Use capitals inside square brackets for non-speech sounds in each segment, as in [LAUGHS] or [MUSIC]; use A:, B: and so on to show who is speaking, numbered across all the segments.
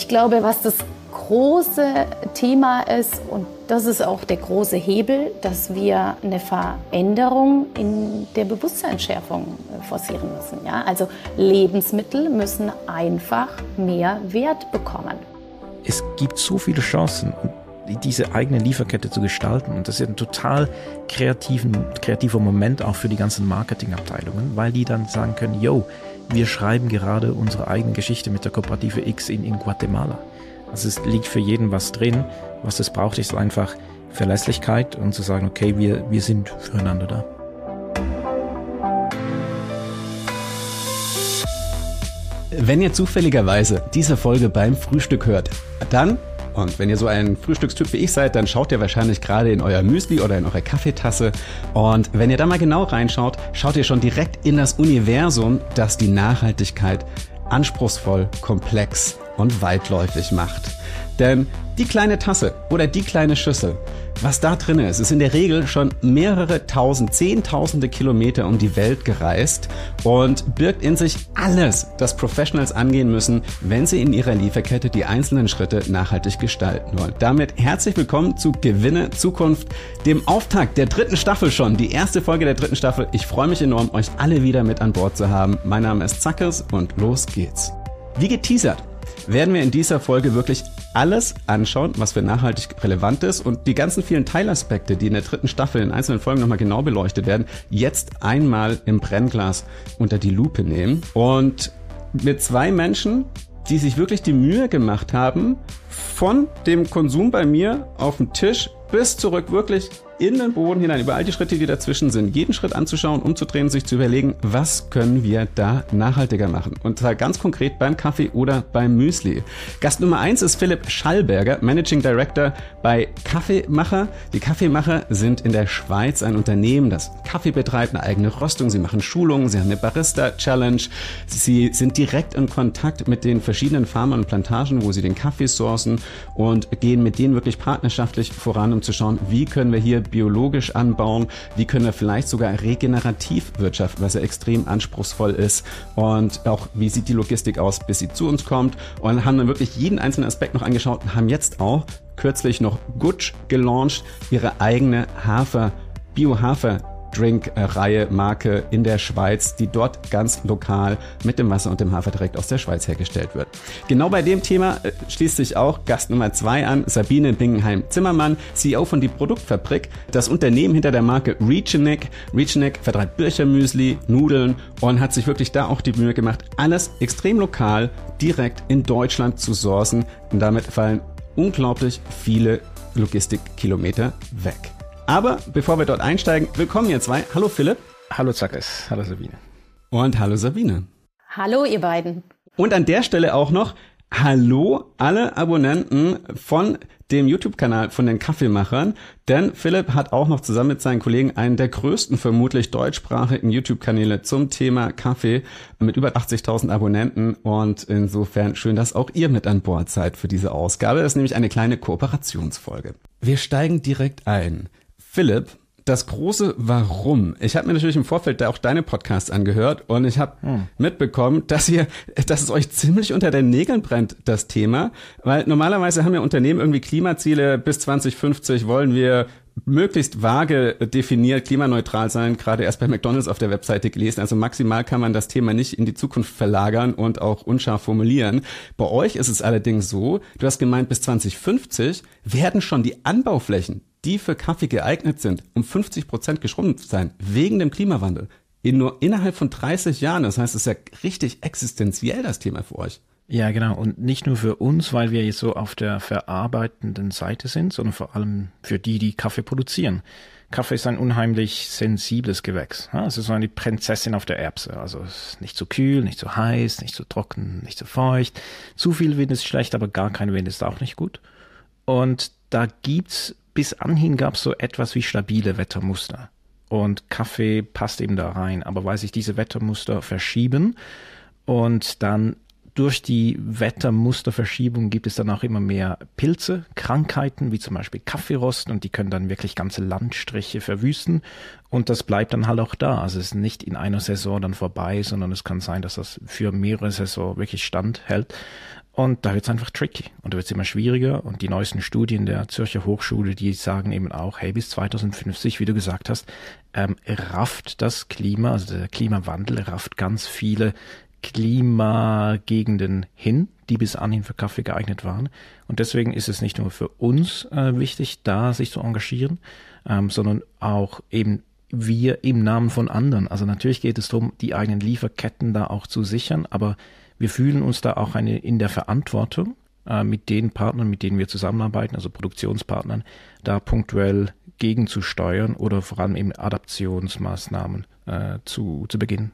A: Ich glaube, was das große Thema ist, und das ist auch der große Hebel, dass wir eine Veränderung in der Bewusstseinsschärfung äh, forcieren müssen. Ja? Also Lebensmittel müssen einfach mehr Wert bekommen.
B: Es gibt so viele Chancen, diese eigene Lieferkette zu gestalten. Und das ist ein total kreativen, kreativer Moment auch für die ganzen Marketingabteilungen, weil die dann sagen können, yo, wir schreiben gerade unsere eigene Geschichte mit der Kooperative X in, in Guatemala. Also es liegt für jeden was drin. Was es braucht, ist einfach Verlässlichkeit und zu sagen, okay, wir, wir sind füreinander da.
C: Wenn ihr zufälligerweise diese Folge beim Frühstück hört, dann und wenn ihr so ein Frühstückstyp wie ich seid, dann schaut ihr wahrscheinlich gerade in euer Müsli oder in eure Kaffeetasse. Und wenn ihr da mal genau reinschaut, schaut ihr schon direkt in das Universum, das die Nachhaltigkeit anspruchsvoll, komplex und weitläufig macht. Denn die kleine Tasse oder die kleine Schüssel, was da drin ist, ist in der Regel schon mehrere tausend, zehntausende Kilometer um die Welt gereist und birgt in sich alles, das Professionals angehen müssen, wenn sie in ihrer Lieferkette die einzelnen Schritte nachhaltig gestalten wollen. Damit herzlich willkommen zu Gewinne Zukunft, dem Auftakt der dritten Staffel schon, die erste Folge der dritten Staffel. Ich freue mich enorm, euch alle wieder mit an Bord zu haben. Mein Name ist Zackers und los geht's. Wie geteasert, werden wir in dieser Folge wirklich alles anschauen, was für nachhaltig relevant ist und die ganzen vielen Teilaspekte, die in der dritten Staffel in einzelnen Folgen nochmal genau beleuchtet werden, jetzt einmal im Brennglas unter die Lupe nehmen. Und mit zwei Menschen, die sich wirklich die Mühe gemacht haben, von dem Konsum bei mir auf dem Tisch bis zurück wirklich in den Boden hinein, über all die Schritte, die dazwischen sind, jeden Schritt anzuschauen, umzudrehen, sich zu überlegen, was können wir da nachhaltiger machen. Und zwar ganz konkret beim Kaffee oder beim Müsli. Gast Nummer eins ist Philipp Schallberger, Managing Director bei Kaffeemacher. Die Kaffeemacher sind in der Schweiz ein Unternehmen, das Kaffee betreibt, eine eigene Röstung. Sie machen Schulungen, sie haben eine Barista-Challenge. Sie sind direkt in Kontakt mit den verschiedenen Farmern und Plantagen, wo sie den Kaffee sourcen und gehen mit denen wirklich partnerschaftlich voran, um zu schauen, wie können wir hier biologisch anbauen, wie können wir vielleicht sogar regenerativ wirtschaften, was ja extrem anspruchsvoll ist. Und auch wie sieht die Logistik aus, bis sie zu uns kommt. Und haben dann wirklich jeden einzelnen Aspekt noch angeschaut und haben jetzt auch kürzlich noch Gutsch gelauncht, ihre eigene Hafer, Bio-Hafer Drink-Reihe, Marke in der Schweiz, die dort ganz lokal mit dem Wasser und dem Hafer direkt aus der Schweiz hergestellt wird. Genau bei dem Thema äh, schließt sich auch Gast Nummer zwei an, Sabine Bingenheim-Zimmermann, CEO von Die Produktfabrik, das Unternehmen hinter der Marke Reachenick. Reachenick vertreibt Birchermüsli, Nudeln und hat sich wirklich da auch die Mühe gemacht, alles extrem lokal direkt in Deutschland zu sourcen und damit fallen unglaublich viele Logistikkilometer weg. Aber bevor wir dort einsteigen, willkommen ihr zwei. Hallo Philipp.
B: Hallo Zackes. Hallo Sabine.
C: Und hallo Sabine.
A: Hallo ihr beiden.
C: Und an der Stelle auch noch Hallo alle Abonnenten von dem YouTube-Kanal von den Kaffeemachern, denn Philipp hat auch noch zusammen mit seinen Kollegen einen der größten vermutlich deutschsprachigen YouTube-Kanäle zum Thema Kaffee mit über 80.000 Abonnenten und insofern schön, dass auch ihr mit an Bord seid für diese Ausgabe. Das ist nämlich eine kleine Kooperationsfolge. Wir steigen direkt ein. Philipp, das große Warum. Ich habe mir natürlich im Vorfeld da auch deine Podcasts angehört und ich habe hm. mitbekommen, dass ihr, dass es euch ziemlich unter den Nägeln brennt, das Thema. Weil normalerweise haben ja Unternehmen irgendwie Klimaziele bis 2050 wollen wir möglichst vage definiert klimaneutral sein, gerade erst bei McDonalds auf der Webseite gelesen. Also maximal kann man das Thema nicht in die Zukunft verlagern und auch unscharf formulieren. Bei euch ist es allerdings so, du hast gemeint, bis 2050 werden schon die Anbauflächen die für Kaffee geeignet sind, um 50 Prozent geschrumpft sein, wegen dem Klimawandel. In nur innerhalb von 30 Jahren. Das heißt, es ist ja richtig existenziell, das Thema für euch.
B: Ja, genau. Und nicht nur für uns, weil wir jetzt so auf der verarbeitenden Seite sind, sondern vor allem für die, die Kaffee produzieren. Kaffee ist ein unheimlich sensibles Gewächs. Es ist so eine Prinzessin auf der Erbse. Also nicht zu kühl, nicht zu heiß, nicht zu trocken, nicht zu feucht. Zu viel Wind ist schlecht, aber gar kein Wind ist auch nicht gut. Und da gibt's bis anhin gab es so etwas wie stabile Wettermuster. Und Kaffee passt eben da rein. Aber weil sich diese Wettermuster verschieben und dann durch die Wettermusterverschiebung gibt es dann auch immer mehr Pilze, Krankheiten, wie zum Beispiel Kaffeerost, und die können dann wirklich ganze Landstriche verwüsten. Und das bleibt dann halt auch da. Also es ist nicht in einer Saison dann vorbei, sondern es kann sein, dass das für mehrere Saison wirklich standhält. Und da wird es einfach tricky und da wird es immer schwieriger. Und die neuesten Studien der Zürcher Hochschule, die sagen eben auch, hey, bis 2050, wie du gesagt hast, ähm, rafft das Klima, also der Klimawandel rafft ganz viele Klimagegenden hin, die bis anhin für Kaffee geeignet waren. Und deswegen ist es nicht nur für uns äh, wichtig, da sich zu engagieren, ähm, sondern auch eben wir im Namen von anderen. Also natürlich geht es darum, die eigenen Lieferketten da auch zu sichern, aber wir fühlen uns da auch eine, in der Verantwortung, äh, mit den Partnern, mit denen wir zusammenarbeiten, also Produktionspartnern, da punktuell gegenzusteuern oder vor allem eben Adaptionsmaßnahmen äh, zu, zu beginnen.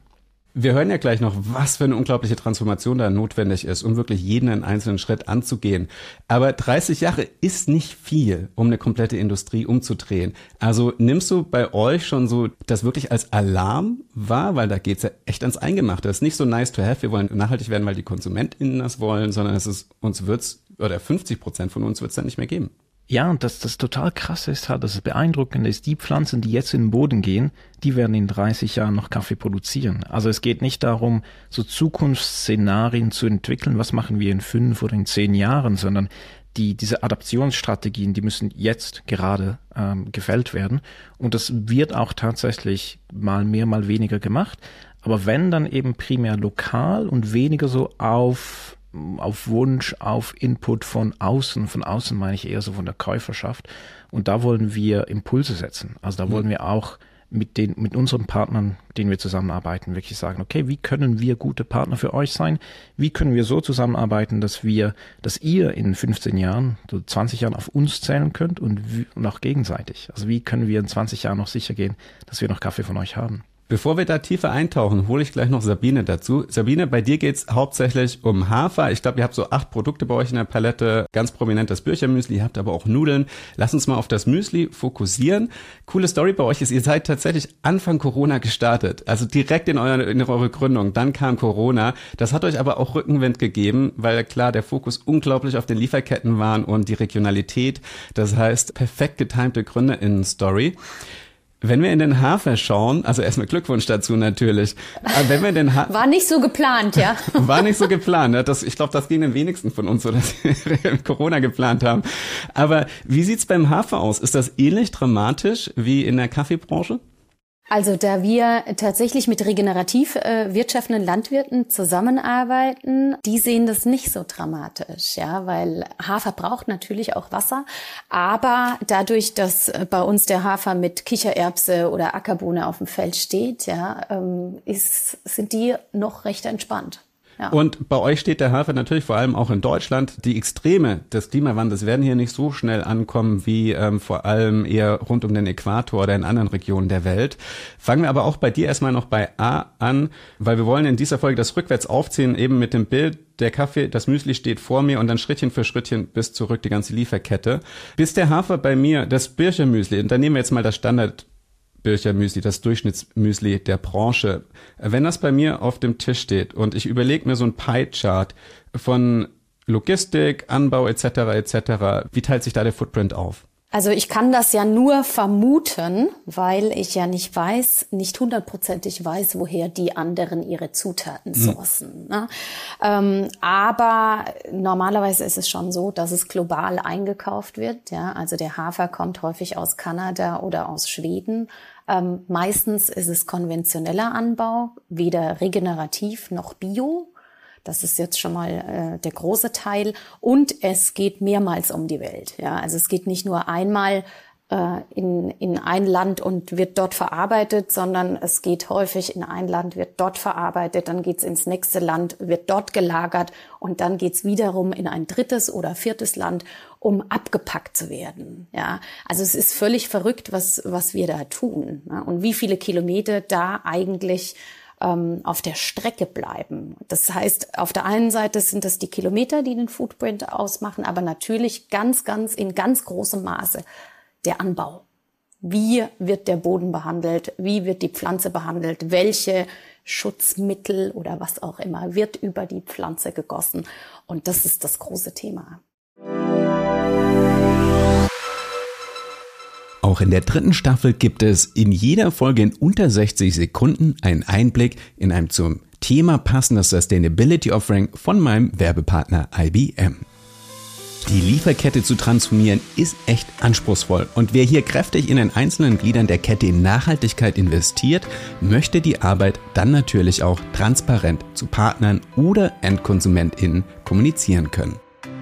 C: Wir hören ja gleich noch, was für eine unglaubliche Transformation da notwendig ist, um wirklich jeden einzelnen Schritt anzugehen. Aber 30 Jahre ist nicht viel, um eine komplette Industrie umzudrehen. Also nimmst du bei euch schon so das wirklich als Alarm wahr? Weil da geht's ja echt ans Eingemachte. Es ist nicht so nice to have, wir wollen nachhaltig werden, weil die KonsumentInnen das wollen, sondern es ist, uns wird's, oder 50 Prozent von uns wird's dann nicht mehr geben.
B: Ja, und das, das total krasse ist halt, das Beeindruckende ist, die Pflanzen, die jetzt in den Boden gehen, die werden in 30 Jahren noch Kaffee produzieren. Also es geht nicht darum, so Zukunftsszenarien zu entwickeln, was machen wir in fünf oder in zehn Jahren, sondern die, diese Adaptionsstrategien, die müssen jetzt gerade ähm, gefällt werden. Und das wird auch tatsächlich mal mehr, mal weniger gemacht. Aber wenn dann eben primär lokal und weniger so auf auf Wunsch, auf Input von außen. Von außen meine ich eher so von der Käuferschaft. Und da wollen wir Impulse setzen. Also da mhm. wollen wir auch mit den, mit unseren Partnern, denen wir zusammenarbeiten, wirklich sagen, okay, wie können wir gute Partner für euch sein? Wie können wir so zusammenarbeiten, dass wir, dass ihr in 15 Jahren, so 20 Jahren auf uns zählen könnt und, und auch gegenseitig? Also wie können wir in 20 Jahren noch sicher gehen, dass wir noch Kaffee von euch haben?
C: Bevor wir da tiefer eintauchen, hole ich gleich noch Sabine dazu. Sabine, bei dir geht's hauptsächlich um Hafer. Ich glaube, ihr habt so acht Produkte bei euch in der Palette. Ganz prominent das Birchermüsli, ihr habt aber auch Nudeln. Lass uns mal auf das Müsli fokussieren. Coole Story bei euch ist, ihr seid tatsächlich Anfang Corona gestartet. Also direkt in, euer, in eure Gründung. Dann kam Corona. Das hat euch aber auch Rückenwind gegeben, weil klar der Fokus unglaublich auf den Lieferketten waren und die Regionalität. Das heißt, perfekt getimte GründerInnen-Story. Wenn wir in den Hafer schauen, also erstmal Glückwunsch dazu natürlich.
A: Aber wenn wir den ha war nicht so geplant, ja. [LAUGHS]
C: war nicht so geplant. Das, ich glaube, das ging den wenigsten von uns so, dass wir [LAUGHS] Corona geplant haben. Aber wie sieht's beim Hafer aus? Ist das ähnlich dramatisch wie in der Kaffeebranche?
A: Also da wir tatsächlich mit regenerativ äh, wirtschaftenden Landwirten zusammenarbeiten, die sehen das nicht so dramatisch, ja, weil Hafer braucht natürlich auch Wasser, aber dadurch, dass äh, bei uns der Hafer mit Kichererbse oder Ackerbohne auf dem Feld steht, ja, ähm, ist, sind die noch recht entspannt.
C: Und bei euch steht der Hafer natürlich vor allem auch in Deutschland. Die Extreme des Klimawandels werden hier nicht so schnell ankommen wie ähm, vor allem eher rund um den Äquator oder in anderen Regionen der Welt. Fangen wir aber auch bei dir erstmal noch bei A an, weil wir wollen in dieser Folge das rückwärts aufziehen, eben mit dem Bild, der Kaffee, das Müsli steht vor mir und dann Schrittchen für Schrittchen bis zurück die ganze Lieferkette. Bis der Hafer bei mir, das Birchermüsli, und dann nehmen wir jetzt mal das Standard Bircher Müsli, das Durchschnittsmüsli der Branche. Wenn das bei mir auf dem Tisch steht und ich überlege mir so ein Pie-Chart von Logistik, Anbau etc. etc., wie teilt sich da der Footprint auf?
A: Also ich kann das ja nur vermuten, weil ich ja nicht weiß, nicht hundertprozentig weiß, woher die anderen ihre Zutaten hm. sourcen. Mhm. Ne? Ähm, aber normalerweise ist es schon so, dass es global eingekauft wird. Ja? Also der Hafer kommt häufig aus Kanada oder aus Schweden. Ähm, meistens ist es konventioneller Anbau, weder regenerativ noch bio. Das ist jetzt schon mal äh, der große Teil. Und es geht mehrmals um die Welt. Ja, also es geht nicht nur einmal in, in ein Land und wird dort verarbeitet, sondern es geht häufig in ein Land, wird dort verarbeitet, dann geht's ins nächste Land, wird dort gelagert und dann geht's wiederum in ein drittes oder viertes Land, um abgepackt zu werden. Ja, also es ist völlig verrückt, was, was wir da tun ja? und wie viele Kilometer da eigentlich ähm, auf der Strecke bleiben. Das heißt, auf der einen Seite sind das die Kilometer, die den Footprint ausmachen, aber natürlich ganz, ganz in ganz großem Maße der Anbau. Wie wird der Boden behandelt? Wie wird die Pflanze behandelt? Welche Schutzmittel oder was auch immer wird über die Pflanze gegossen? Und das ist das große Thema.
C: Auch in der dritten Staffel gibt es in jeder Folge in unter 60 Sekunden einen Einblick in einem zum Thema passendes Sustainability Offering von meinem Werbepartner IBM. Die Lieferkette zu transformieren ist echt anspruchsvoll und wer hier kräftig in den einzelnen Gliedern der Kette in Nachhaltigkeit investiert, möchte die Arbeit dann natürlich auch transparent zu Partnern oder EndkonsumentInnen kommunizieren können.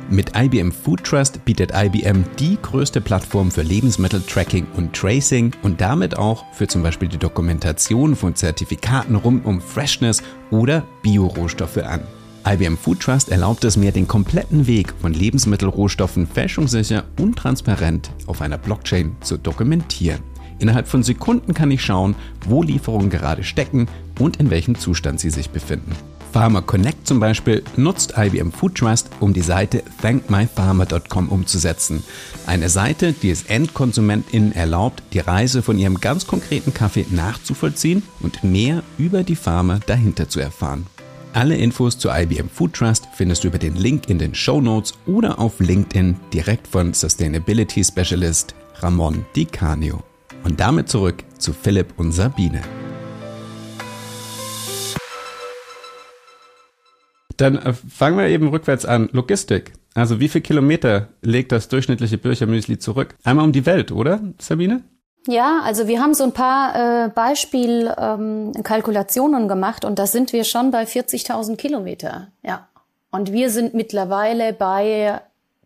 C: Mit IBM Food Trust bietet IBM die größte Plattform für Lebensmitteltracking und Tracing und damit auch für zum Beispiel die Dokumentation von Zertifikaten rund um Freshness oder Biorohstoffe an. IBM Food Trust erlaubt es mir, den kompletten Weg von Lebensmittelrohstoffen fälschungssicher und transparent auf einer Blockchain zu dokumentieren. Innerhalb von Sekunden kann ich schauen, wo Lieferungen gerade stecken und in welchem Zustand sie sich befinden. Pharma Connect zum Beispiel nutzt IBM Food Trust, um die Seite thankmypharma.com umzusetzen. Eine Seite, die es EndkonsumentInnen erlaubt, die Reise von ihrem ganz konkreten Kaffee nachzuvollziehen und mehr über die Pharma dahinter zu erfahren. Alle Infos zu IBM Food Trust findest du über den Link in den Show Notes oder auf LinkedIn direkt von Sustainability Specialist Ramon Di. Und damit zurück zu Philipp und Sabine. Dann äh, fangen wir eben rückwärts an. Logistik. Also wie viel Kilometer legt das durchschnittliche Birchermüsli zurück? Einmal um die Welt, oder, Sabine?
A: Ja, also wir haben so ein paar äh, Beispielkalkulationen ähm, gemacht und da sind wir schon bei 40.000 Kilometer. Ja. Und wir sind mittlerweile bei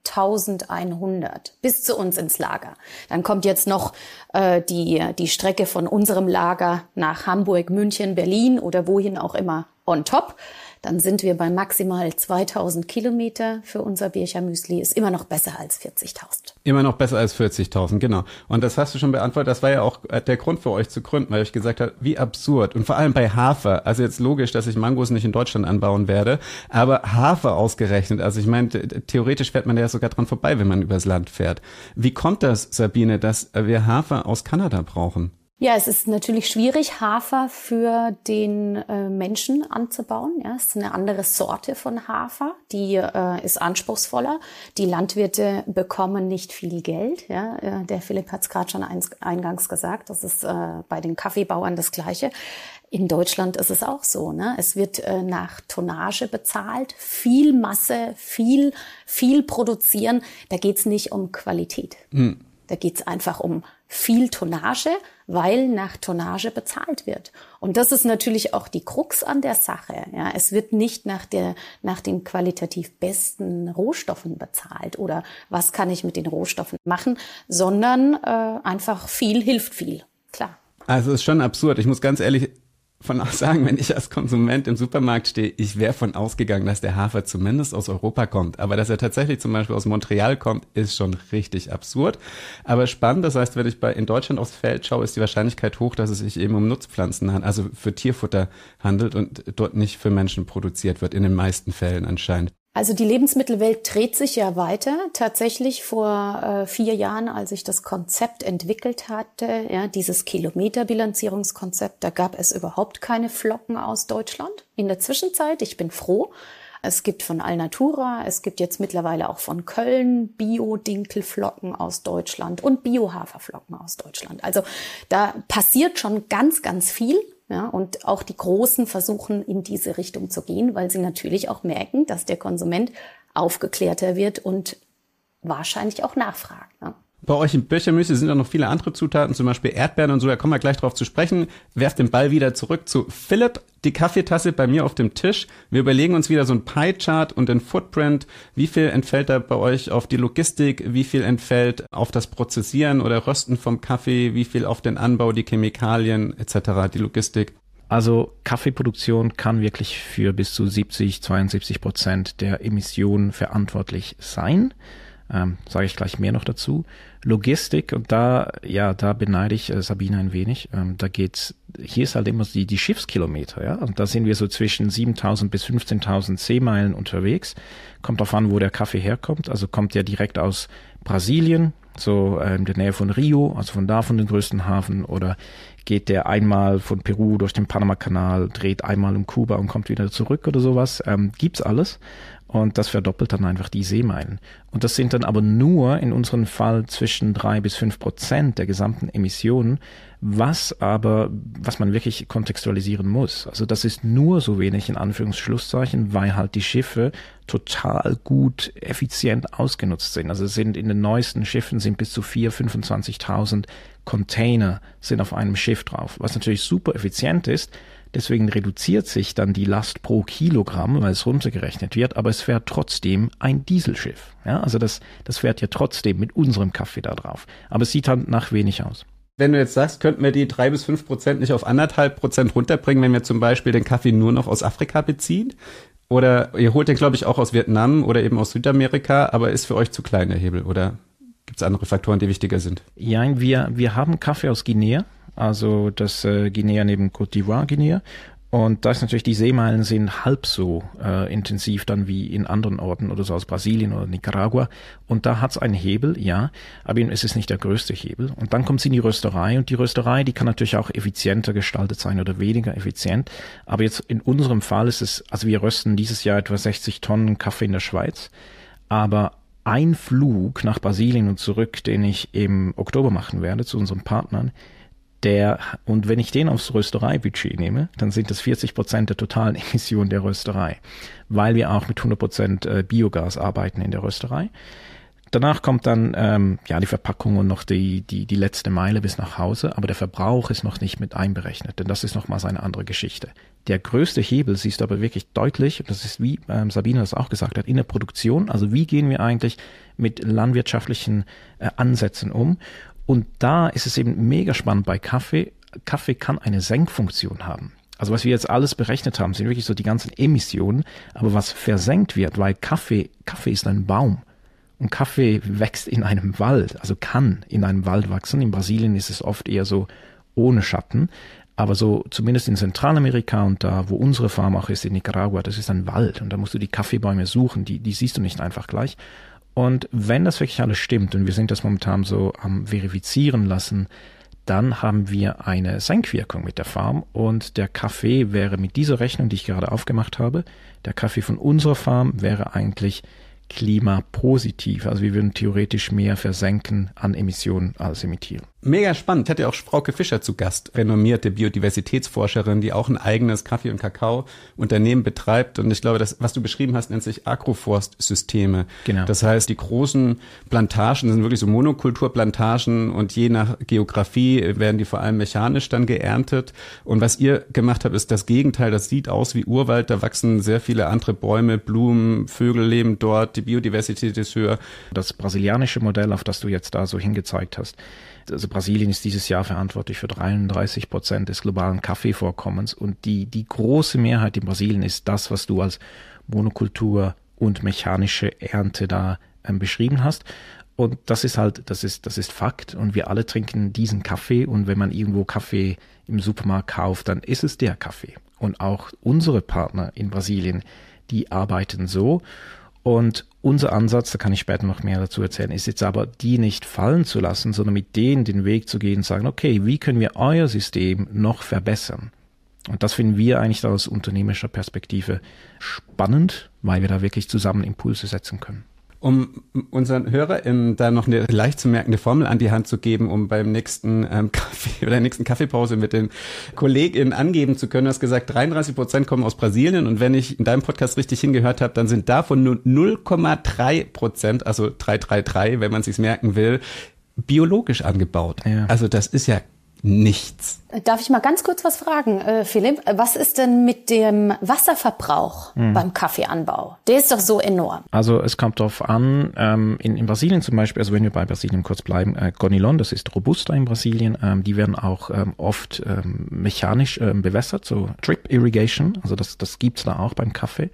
A: 1100 bis zu uns ins Lager. Dann kommt jetzt noch äh, die, die Strecke von unserem Lager nach Hamburg, München, Berlin oder wohin auch immer on top dann sind wir bei maximal 2000 Kilometer für unser Bircher Müsli. Ist immer noch besser als 40.000.
C: Immer noch besser als 40.000, genau. Und das hast du schon beantwortet. Das war ja auch äh, der Grund für euch zu gründen, weil ich gesagt habe, wie absurd. Und vor allem bei Hafer. Also jetzt logisch, dass ich Mangos nicht in Deutschland anbauen werde, aber Hafer ausgerechnet. Also ich meine, theoretisch fährt man ja sogar dran vorbei, wenn man übers Land fährt. Wie kommt das, Sabine, dass wir Hafer aus Kanada brauchen?
A: Ja, es ist natürlich schwierig, Hafer für den äh, Menschen anzubauen. Ja, es ist eine andere Sorte von Hafer, die äh, ist anspruchsvoller. Die Landwirte bekommen nicht viel Geld. Ja, äh, der Philipp hat es gerade schon eingangs gesagt. Das ist äh, bei den Kaffeebauern das Gleiche. In Deutschland ist es auch so. Ne? Es wird äh, nach Tonnage bezahlt, viel Masse, viel, viel produzieren. Da geht's nicht um Qualität. Hm. Da geht's einfach um viel Tonnage, weil nach Tonnage bezahlt wird. Und das ist natürlich auch die Krux an der Sache. Ja, es wird nicht nach der, nach den qualitativ besten Rohstoffen bezahlt oder was kann ich mit den Rohstoffen machen, sondern äh, einfach viel hilft viel. Klar.
C: Also es ist schon absurd. Ich muss ganz ehrlich von sagen, wenn ich als Konsument im Supermarkt stehe, ich wäre von ausgegangen, dass der Hafer zumindest aus Europa kommt. Aber dass er tatsächlich zum Beispiel aus Montreal kommt, ist schon richtig absurd. Aber spannend, das heißt, wenn ich bei, in Deutschland aufs Feld schaue, ist die Wahrscheinlichkeit hoch, dass es sich eben um Nutzpflanzen handelt, also für Tierfutter handelt und dort nicht für Menschen produziert wird, in den meisten Fällen anscheinend.
A: Also die Lebensmittelwelt dreht sich ja weiter. Tatsächlich vor äh, vier Jahren, als ich das Konzept entwickelt hatte, ja, dieses Kilometerbilanzierungskonzept, da gab es überhaupt keine Flocken aus Deutschland. In der Zwischenzeit, ich bin froh, es gibt von Alnatura, es gibt jetzt mittlerweile auch von Köln Bio-Dinkelflocken aus Deutschland und Bio-Haferflocken aus Deutschland. Also da passiert schon ganz, ganz viel. Ja, und auch die Großen versuchen in diese Richtung zu gehen, weil sie natürlich auch merken, dass der Konsument aufgeklärter wird und wahrscheinlich auch nachfragt. Ne?
C: Bei euch im Birchermüsli sind auch noch viele andere Zutaten, zum Beispiel Erdbeeren und so, da kommen wir gleich drauf zu sprechen. Werft den Ball wieder zurück zu Philipp, die Kaffeetasse bei mir auf dem Tisch. Wir überlegen uns wieder so ein Pie-Chart und den Footprint. Wie viel entfällt da bei euch auf die Logistik? Wie viel entfällt auf das Prozessieren oder Rösten vom Kaffee? Wie viel auf den Anbau, die Chemikalien etc., die Logistik?
B: Also Kaffeeproduktion kann wirklich für bis zu 70, 72 Prozent der Emissionen verantwortlich sein. Ähm, Sage ich gleich mehr noch dazu. Logistik und da, ja, da beneide ich äh, Sabine ein wenig. Ähm, da geht's, hier ist halt immer die, die Schiffskilometer, ja. Und da sind wir so zwischen 7000 bis 15.000 Seemeilen unterwegs. Kommt darauf an, wo der Kaffee herkommt. Also kommt der direkt aus Brasilien, so äh, in der Nähe von Rio, also von da von den größten Hafen, oder geht der einmal von Peru durch den Panama-Kanal, dreht einmal um Kuba und kommt wieder zurück oder sowas. Ähm, gibt's alles. Und das verdoppelt dann einfach die Seemeilen. Und das sind dann aber nur in unserem Fall zwischen drei bis fünf Prozent der gesamten Emissionen, was aber, was man wirklich kontextualisieren muss. Also das ist nur so wenig in Anführungsschlusszeichen, weil halt die Schiffe total gut, effizient ausgenutzt sind. Also sind in den neuesten Schiffen sind bis zu 4.000, 25.000 Container sind auf einem Schiff drauf, was natürlich super effizient ist. Deswegen reduziert sich dann die Last pro Kilogramm, weil es runtergerechnet wird, aber es fährt trotzdem ein Dieselschiff. Ja, also das, das fährt ja trotzdem mit unserem Kaffee da drauf. Aber es sieht halt nach wenig aus.
C: Wenn du jetzt sagst, könnten wir die drei bis fünf Prozent nicht auf anderthalb Prozent runterbringen, wenn wir zum Beispiel den Kaffee nur noch aus Afrika beziehen? Oder ihr holt den, glaube ich, auch aus Vietnam oder eben aus Südamerika, aber ist für euch zu klein der Hebel? Oder gibt es andere Faktoren, die wichtiger sind?
B: Ja, wir, wir haben Kaffee aus Guinea also das äh, Guinea neben Côte d'Ivoire Guinea. Und da ist natürlich die Seemeilen sind halb so äh, intensiv dann wie in anderen Orten oder so aus Brasilien oder Nicaragua. Und da hat's einen Hebel, ja, aber es ist nicht der größte Hebel. Und dann kommt sie in die Rösterei und die Rösterei, die kann natürlich auch effizienter gestaltet sein oder weniger effizient. Aber jetzt in unserem Fall ist es, also wir rösten dieses Jahr etwa 60 Tonnen Kaffee in der Schweiz. Aber ein Flug nach Brasilien und zurück, den ich im Oktober machen werde zu unseren Partnern, der, und wenn ich den aufs Röstereibudget nehme, dann sind das 40 Prozent der totalen [LAUGHS] Emissionen der Rösterei, weil wir auch mit 100 Prozent äh, Biogas arbeiten in der Rösterei. Danach kommt dann ähm, ja die Verpackung und noch die, die, die letzte Meile bis nach Hause, aber der Verbrauch ist noch nicht mit einberechnet, denn das ist nochmals eine andere Geschichte. Der größte Hebel siehst du aber wirklich deutlich, das ist wie ähm, Sabine das auch gesagt hat, in der Produktion, also wie gehen wir eigentlich mit landwirtschaftlichen äh, Ansätzen um und da ist es eben mega spannend bei Kaffee. Kaffee kann eine Senkfunktion haben. Also was wir jetzt alles berechnet haben, sind wirklich so die ganzen Emissionen, aber was versenkt wird, weil Kaffee, Kaffee ist ein Baum. Und Kaffee wächst in einem Wald, also kann in einem Wald wachsen. In Brasilien ist es oft eher so ohne Schatten. Aber so zumindest in Zentralamerika und da, wo unsere Farm auch ist, in Nicaragua, das ist ein Wald. Und da musst du die Kaffeebäume suchen, die, die siehst du nicht einfach gleich. Und wenn das wirklich alles stimmt, und wir sind das momentan so am verifizieren lassen, dann haben wir eine Senkwirkung mit der Farm und der Kaffee wäre mit dieser Rechnung, die ich gerade aufgemacht habe, der Kaffee von unserer Farm wäre eigentlich klimapositiv. Also wir würden theoretisch mehr versenken an Emissionen als emittieren.
C: Mega spannend. Ich hatte auch Frauke Fischer zu Gast, renommierte Biodiversitätsforscherin, die auch ein eigenes Kaffee- und Kakao-Unternehmen betreibt. Und ich glaube, das, was du beschrieben hast, nennt sich Agroforstsysteme. Genau. Das heißt, die großen Plantagen sind wirklich so Monokulturplantagen und je nach Geografie werden die vor allem mechanisch dann geerntet. Und was ihr gemacht habt, ist das Gegenteil. Das sieht aus wie Urwald. Da wachsen sehr viele andere Bäume, Blumen, Vögel leben dort. Die Biodiversität ist höher.
B: Das brasilianische Modell, auf das du jetzt da so hingezeigt hast, also Brasilien ist dieses Jahr verantwortlich für 33 Prozent des globalen Kaffeevorkommens und die, die große Mehrheit in Brasilien ist das, was du als Monokultur und mechanische Ernte da ähm, beschrieben hast. Und das ist halt, das ist, das ist Fakt. Und wir alle trinken diesen Kaffee. Und wenn man irgendwo Kaffee im Supermarkt kauft, dann ist es der Kaffee. Und auch unsere Partner in Brasilien, die arbeiten so. Und unser Ansatz, da kann ich später noch mehr dazu erzählen, ist jetzt aber, die nicht fallen zu lassen, sondern mit denen den Weg zu gehen und sagen, okay, wie können wir euer System noch verbessern? Und das finden wir eigentlich aus unternehmerischer Perspektive spannend, weil wir da wirklich zusammen Impulse setzen können
C: um unseren HörerInnen da noch eine leicht zu merkende Formel an die Hand zu geben, um beim nächsten ähm, [LAUGHS] Kaffee oder der nächsten Kaffeepause mit den KollegInnen angeben zu können. Du hast gesagt, 33 Prozent kommen aus Brasilien und wenn ich in deinem Podcast richtig hingehört habe, dann sind davon nur 0,3 Prozent, also 333, wenn man sich's merken will, biologisch angebaut. Ja. Also das ist ja nichts.
A: Darf ich mal ganz kurz was fragen, äh, Philipp? Was ist denn mit dem Wasserverbrauch hm. beim Kaffeeanbau? Der ist doch so enorm.
B: Also es kommt darauf an, ähm, in, in Brasilien zum Beispiel, also wenn wir bei Brasilien kurz bleiben, äh, Gonilon, das ist Robusta in Brasilien, ähm, die werden auch ähm, oft mechanisch bewässert, so Drip Irrigation, also das, das gibt's da auch beim Kaffee.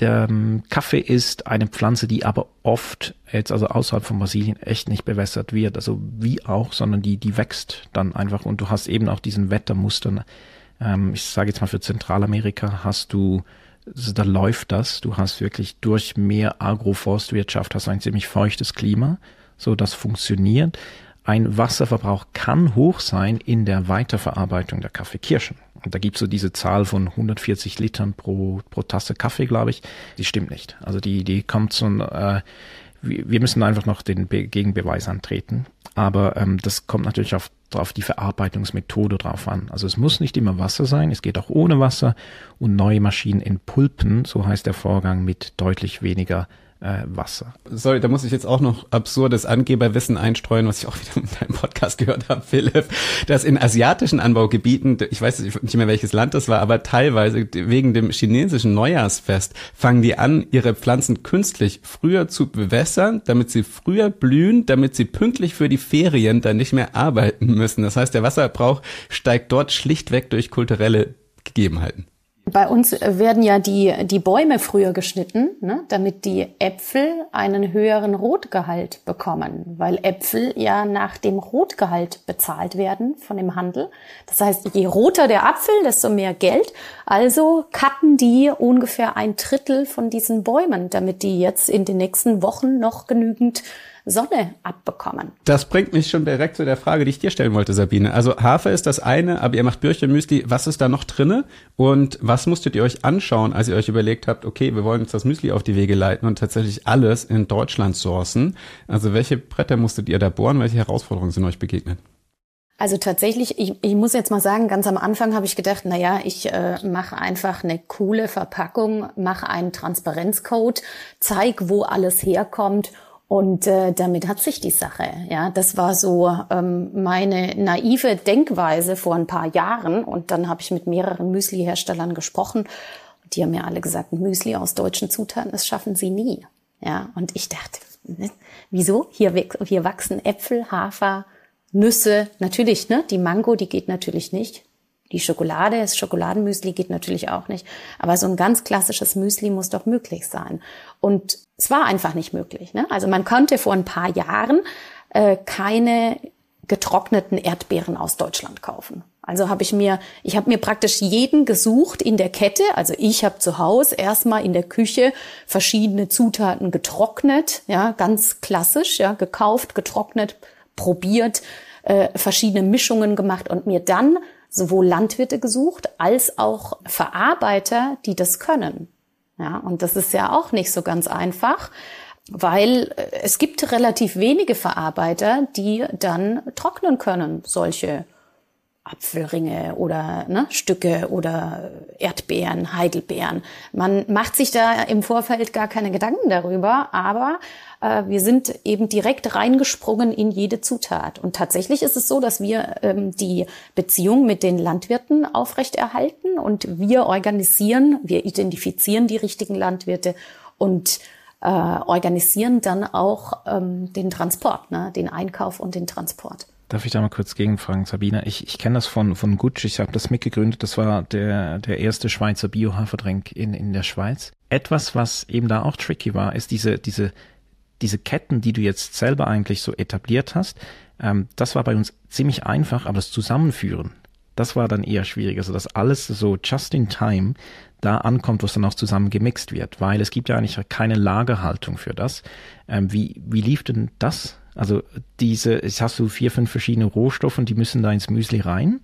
B: Der ähm, Kaffee ist eine Pflanze, die aber oft jetzt also außerhalb von Brasilien echt nicht bewässert wird. Also wie auch, sondern die, die wächst dann einfach und du hast eben auch diesen Wettermustern. Ähm, ich sage jetzt mal für Zentralamerika hast du, also da läuft das. Du hast wirklich durch mehr Agroforstwirtschaft hast ein ziemlich feuchtes Klima. So, das funktioniert. Ein Wasserverbrauch kann hoch sein in der Weiterverarbeitung der Kaffeekirschen. Und da gibt's so diese Zahl von 140 Litern pro, pro Tasse Kaffee, glaube ich. Die stimmt nicht. Also die, die kommt so, äh, wir müssen einfach noch den Be Gegenbeweis antreten. Aber ähm, das kommt natürlich auf, auf die Verarbeitungsmethode drauf an. Also es muss nicht immer Wasser sein, es geht auch ohne Wasser und neue Maschinen in Pulpen, so heißt der Vorgang, mit deutlich weniger äh, Wasser.
C: Sorry, da muss ich jetzt auch noch absurdes Angeberwissen einstreuen, was ich auch [LAUGHS] wieder in deinem Podcast gehört habe, Philipp, dass in asiatischen Anbaugebieten, ich weiß nicht mehr welches Land das war, aber teilweise wegen dem chinesischen Neujahrsfest fangen die an, ihre Pflanzen künstlich früher zu bewässern, damit sie früher blühen, damit sie pünktlich für die Ferien dann nicht mehr arbeiten müssen. Das heißt, der Wasserbrauch steigt dort schlichtweg durch kulturelle Gegebenheiten.
A: Bei uns werden ja die, die Bäume früher geschnitten, ne, damit die Äpfel einen höheren Rotgehalt bekommen, weil Äpfel ja nach dem Rotgehalt bezahlt werden von dem Handel. Das heißt, je roter der Apfel, desto mehr Geld. Also cutten die ungefähr ein Drittel von diesen Bäumen, damit die jetzt in den nächsten Wochen noch genügend Sonne abbekommen.
C: Das bringt mich schon direkt zu der Frage, die ich dir stellen wollte, Sabine. Also Hafer ist das eine, aber ihr macht Birchermüsli. Was ist da noch drinne? Und was musstet ihr euch anschauen, als ihr euch überlegt habt, okay, wir wollen uns das Müsli auf die Wege leiten und tatsächlich alles in Deutschland sourcen? Also welche Bretter musstet ihr da bohren? Welche Herausforderungen sind euch begegnet?
A: Also tatsächlich, ich, ich muss jetzt mal sagen, ganz am Anfang habe ich gedacht, na ja, ich äh, mache einfach eine coole Verpackung, mache einen Transparenzcode, zeig, wo alles herkommt und äh, damit hat sich die Sache. Ja, das war so ähm, meine naive Denkweise vor ein paar Jahren. Und dann habe ich mit mehreren Müsli-Herstellern gesprochen. Die haben mir alle gesagt, Müsli aus deutschen Zutaten, das schaffen sie nie. Ja, und ich dachte, ne, wieso? Hier, hier wachsen Äpfel, Hafer, Nüsse. Natürlich, ne? Die Mango, die geht natürlich nicht. Die Schokolade, das Schokoladenmüsli geht natürlich auch nicht. Aber so ein ganz klassisches Müsli muss doch möglich sein. Und es war einfach nicht möglich. Ne? Also man konnte vor ein paar Jahren äh, keine getrockneten Erdbeeren aus Deutschland kaufen. Also habe ich mir, ich habe mir praktisch jeden gesucht in der Kette. Also ich habe zu Hause erstmal in der Küche verschiedene Zutaten getrocknet, ja, ganz klassisch, ja, gekauft, getrocknet, probiert, äh, verschiedene Mischungen gemacht und mir dann sowohl Landwirte gesucht als auch Verarbeiter, die das können. Ja, und das ist ja auch nicht so ganz einfach, weil äh, es gibt relativ wenige Verarbeiter, die dann trocknen können, solche Apfelringe oder ne, Stücke oder Erdbeeren, Heidelbeeren. Man macht sich da im Vorfeld gar keine Gedanken darüber, aber äh, wir sind eben direkt reingesprungen in jede Zutat. Und tatsächlich ist es so, dass wir ähm, die Beziehung mit den Landwirten aufrechterhalten und wir organisieren, wir identifizieren die richtigen Landwirte und äh, organisieren dann auch ähm, den Transport, ne, den Einkauf und den Transport.
B: Darf ich da mal kurz gegenfragen, Sabina? Ich, ich kenne das von, von Gutsch, ich habe das mitgegründet, das war der, der erste Schweizer Bio-Haferdrink in, in der Schweiz. Etwas, was eben da auch tricky war, ist diese, diese, diese Ketten, die du jetzt selber eigentlich so etabliert hast. Ähm, das war bei uns ziemlich einfach, aber das Zusammenführen, das war dann eher schwierig. Also dass alles so just in time da ankommt, was dann auch zusammen gemixt wird, weil es gibt ja eigentlich keine Lagerhaltung für das. Ähm, wie, wie lief denn das also diese, jetzt hast du vier, fünf verschiedene Rohstoffe und die müssen da ins Müsli rein.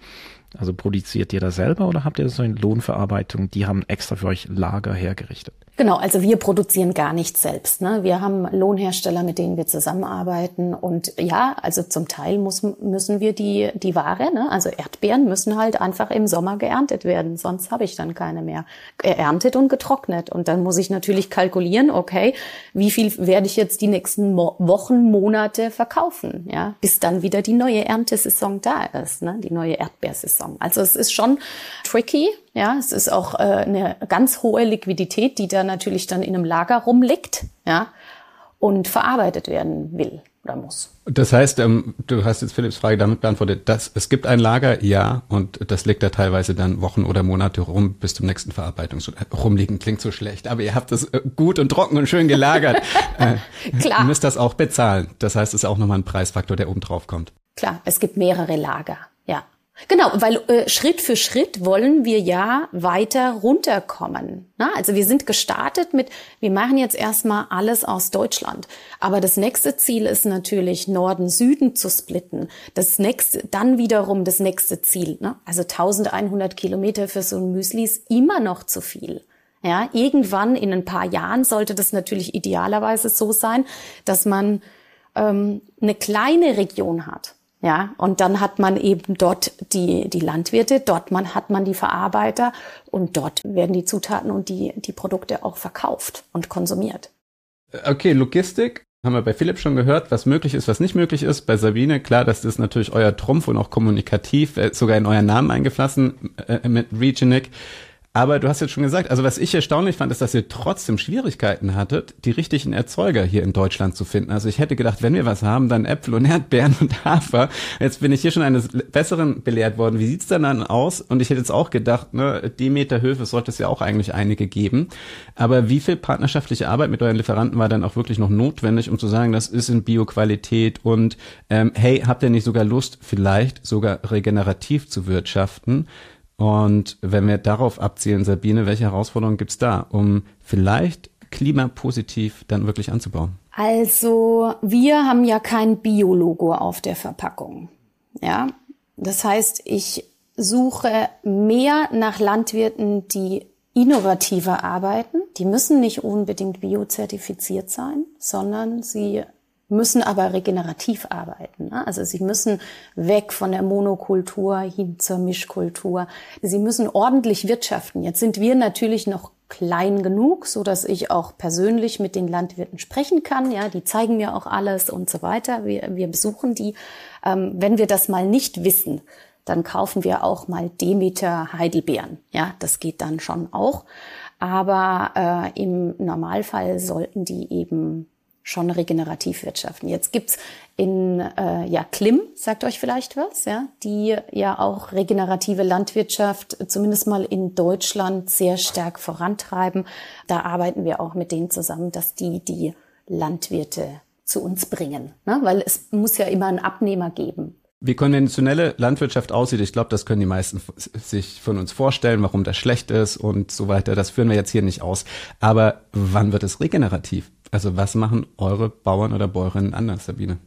B: Also produziert ihr da selber oder habt ihr so eine Lohnverarbeitung, die haben extra für euch Lager hergerichtet?
A: Genau, also wir produzieren gar nichts selbst. Ne? Wir haben Lohnhersteller, mit denen wir zusammenarbeiten. Und ja, also zum Teil muss, müssen wir die, die Ware, ne? also Erdbeeren müssen halt einfach im Sommer geerntet werden. Sonst habe ich dann keine mehr. Geerntet und getrocknet. Und dann muss ich natürlich kalkulieren, okay, wie viel werde ich jetzt die nächsten Mo Wochen, Monate verkaufen, ja, bis dann wieder die neue Erntesaison da ist, ne? die neue Erdbeersaison. Also es ist schon tricky, ja, es ist auch äh, eine ganz hohe Liquidität, die da natürlich dann in einem Lager rumliegt, ja, und verarbeitet werden will oder muss.
C: Das heißt, ähm, du hast jetzt Philipps Frage damit beantwortet, dass es gibt ein Lager, ja, und das liegt da teilweise dann Wochen oder Monate rum bis zum nächsten Verarbeitungs rumliegen klingt so schlecht, aber ihr habt das äh, gut und trocken und schön gelagert. [LAUGHS] äh, Klar. Ihr müsst das auch bezahlen. Das heißt, es ist auch nochmal ein Preisfaktor, der oben drauf kommt.
A: Klar, es gibt mehrere Lager. Ja, Genau, weil äh, Schritt für Schritt wollen wir ja weiter runterkommen. Na, also wir sind gestartet mit, wir machen jetzt erstmal alles aus Deutschland. Aber das nächste Ziel ist natürlich Norden, Süden zu splitten. Das nächste, dann wiederum das nächste Ziel. Ne? Also 1100 Kilometer für so ein Müsli ist immer noch zu viel. Ja, irgendwann in ein paar Jahren sollte das natürlich idealerweise so sein, dass man ähm, eine kleine Region hat ja, und dann hat man eben dort die, die Landwirte, dort man, hat man die Verarbeiter und dort werden die Zutaten und die, die Produkte auch verkauft und konsumiert.
C: Okay, Logistik haben wir bei Philipp schon gehört, was möglich ist, was nicht möglich ist. Bei Sabine, klar, das ist natürlich euer Trumpf und auch kommunikativ, äh, sogar in euren Namen eingeflossen äh, mit Regionic. Aber du hast jetzt schon gesagt, also was ich erstaunlich fand, ist, dass ihr trotzdem Schwierigkeiten hattet, die richtigen Erzeuger hier in Deutschland zu finden. Also ich hätte gedacht, wenn wir was haben, dann Äpfel und Erdbeeren [LAUGHS] und Hafer. Jetzt bin ich hier schon eines Besseren belehrt worden. Wie sieht's dann, dann aus? Und ich hätte jetzt auch gedacht, ne, Demeter Höfe sollte es ja auch eigentlich einige geben. Aber wie viel partnerschaftliche Arbeit mit euren Lieferanten war dann auch wirklich noch notwendig, um zu sagen, das ist in Bioqualität und ähm, hey, habt ihr nicht sogar Lust, vielleicht sogar regenerativ zu wirtschaften? Und wenn wir darauf abzielen, Sabine, welche Herausforderungen gibt's da, um vielleicht klimapositiv dann wirklich anzubauen?
A: Also wir haben ja kein Biologo auf der Verpackung. Ja, das heißt, ich suche mehr nach Landwirten, die innovativer arbeiten. Die müssen nicht unbedingt biozertifiziert sein, sondern sie müssen aber regenerativ arbeiten. Ne? Also sie müssen weg von der Monokultur hin zur Mischkultur. Sie müssen ordentlich wirtschaften. Jetzt sind wir natürlich noch klein genug, so dass ich auch persönlich mit den Landwirten sprechen kann. Ja, die zeigen mir auch alles und so weiter. Wir, wir besuchen die. Ähm, wenn wir das mal nicht wissen, dann kaufen wir auch mal Demeter Heidelbeeren. Ja, das geht dann schon auch. Aber äh, im Normalfall sollten die eben schon regenerativ wirtschaften. Jetzt gibt's in äh, ja Klim, sagt euch vielleicht was, ja, die ja auch regenerative Landwirtschaft zumindest mal in Deutschland sehr stark vorantreiben. Da arbeiten wir auch mit denen zusammen, dass die die Landwirte zu uns bringen, ne? weil es muss ja immer einen Abnehmer geben.
C: Wie konventionelle Landwirtschaft aussieht, ich glaube, das können die meisten sich von uns vorstellen, warum das schlecht ist und so weiter. Das führen wir jetzt hier nicht aus. Aber wann wird es regenerativ? Also was machen eure Bauern oder Bäuerinnen anders, Sabine?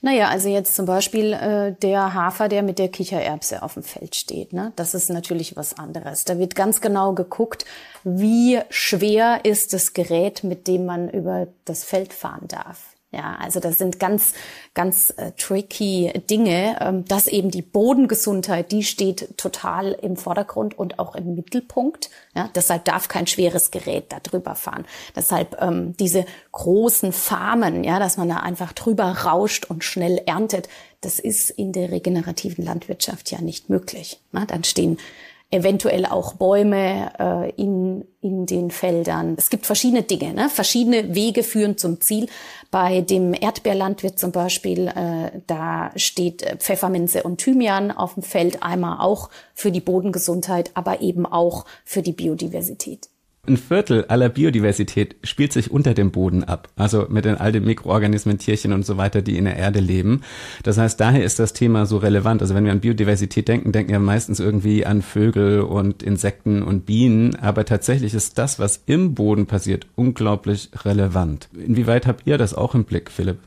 A: Naja, also jetzt zum Beispiel äh, der Hafer, der mit der Kichererbse auf dem Feld steht. Ne? Das ist natürlich was anderes. Da wird ganz genau geguckt, wie schwer ist das Gerät, mit dem man über das Feld fahren darf. Ja, also das sind ganz, ganz äh, tricky Dinge, ähm, dass eben die Bodengesundheit, die steht total im Vordergrund und auch im Mittelpunkt. Ja, deshalb darf kein schweres Gerät da drüber fahren. Deshalb ähm, diese großen Farmen, ja, dass man da einfach drüber rauscht und schnell erntet, das ist in der regenerativen Landwirtschaft ja nicht möglich. Na, dann stehen eventuell auch Bäume äh, in, in den Feldern. Es gibt verschiedene Dinge, ne? verschiedene Wege führen zum Ziel. Bei dem Erdbeerlandwirt zum Beispiel, äh, da steht Pfefferminze und Thymian auf dem Feld, einmal auch für die Bodengesundheit, aber eben auch für die Biodiversität.
C: Ein Viertel aller Biodiversität spielt sich unter dem Boden ab, also mit den all den Mikroorganismen, Tierchen und so weiter, die in der Erde leben. Das heißt, daher ist das Thema so relevant. Also wenn wir an Biodiversität denken, denken wir meistens irgendwie an Vögel und Insekten und Bienen, aber tatsächlich ist das, was im Boden passiert, unglaublich relevant. Inwieweit habt ihr das auch im Blick, Philipp?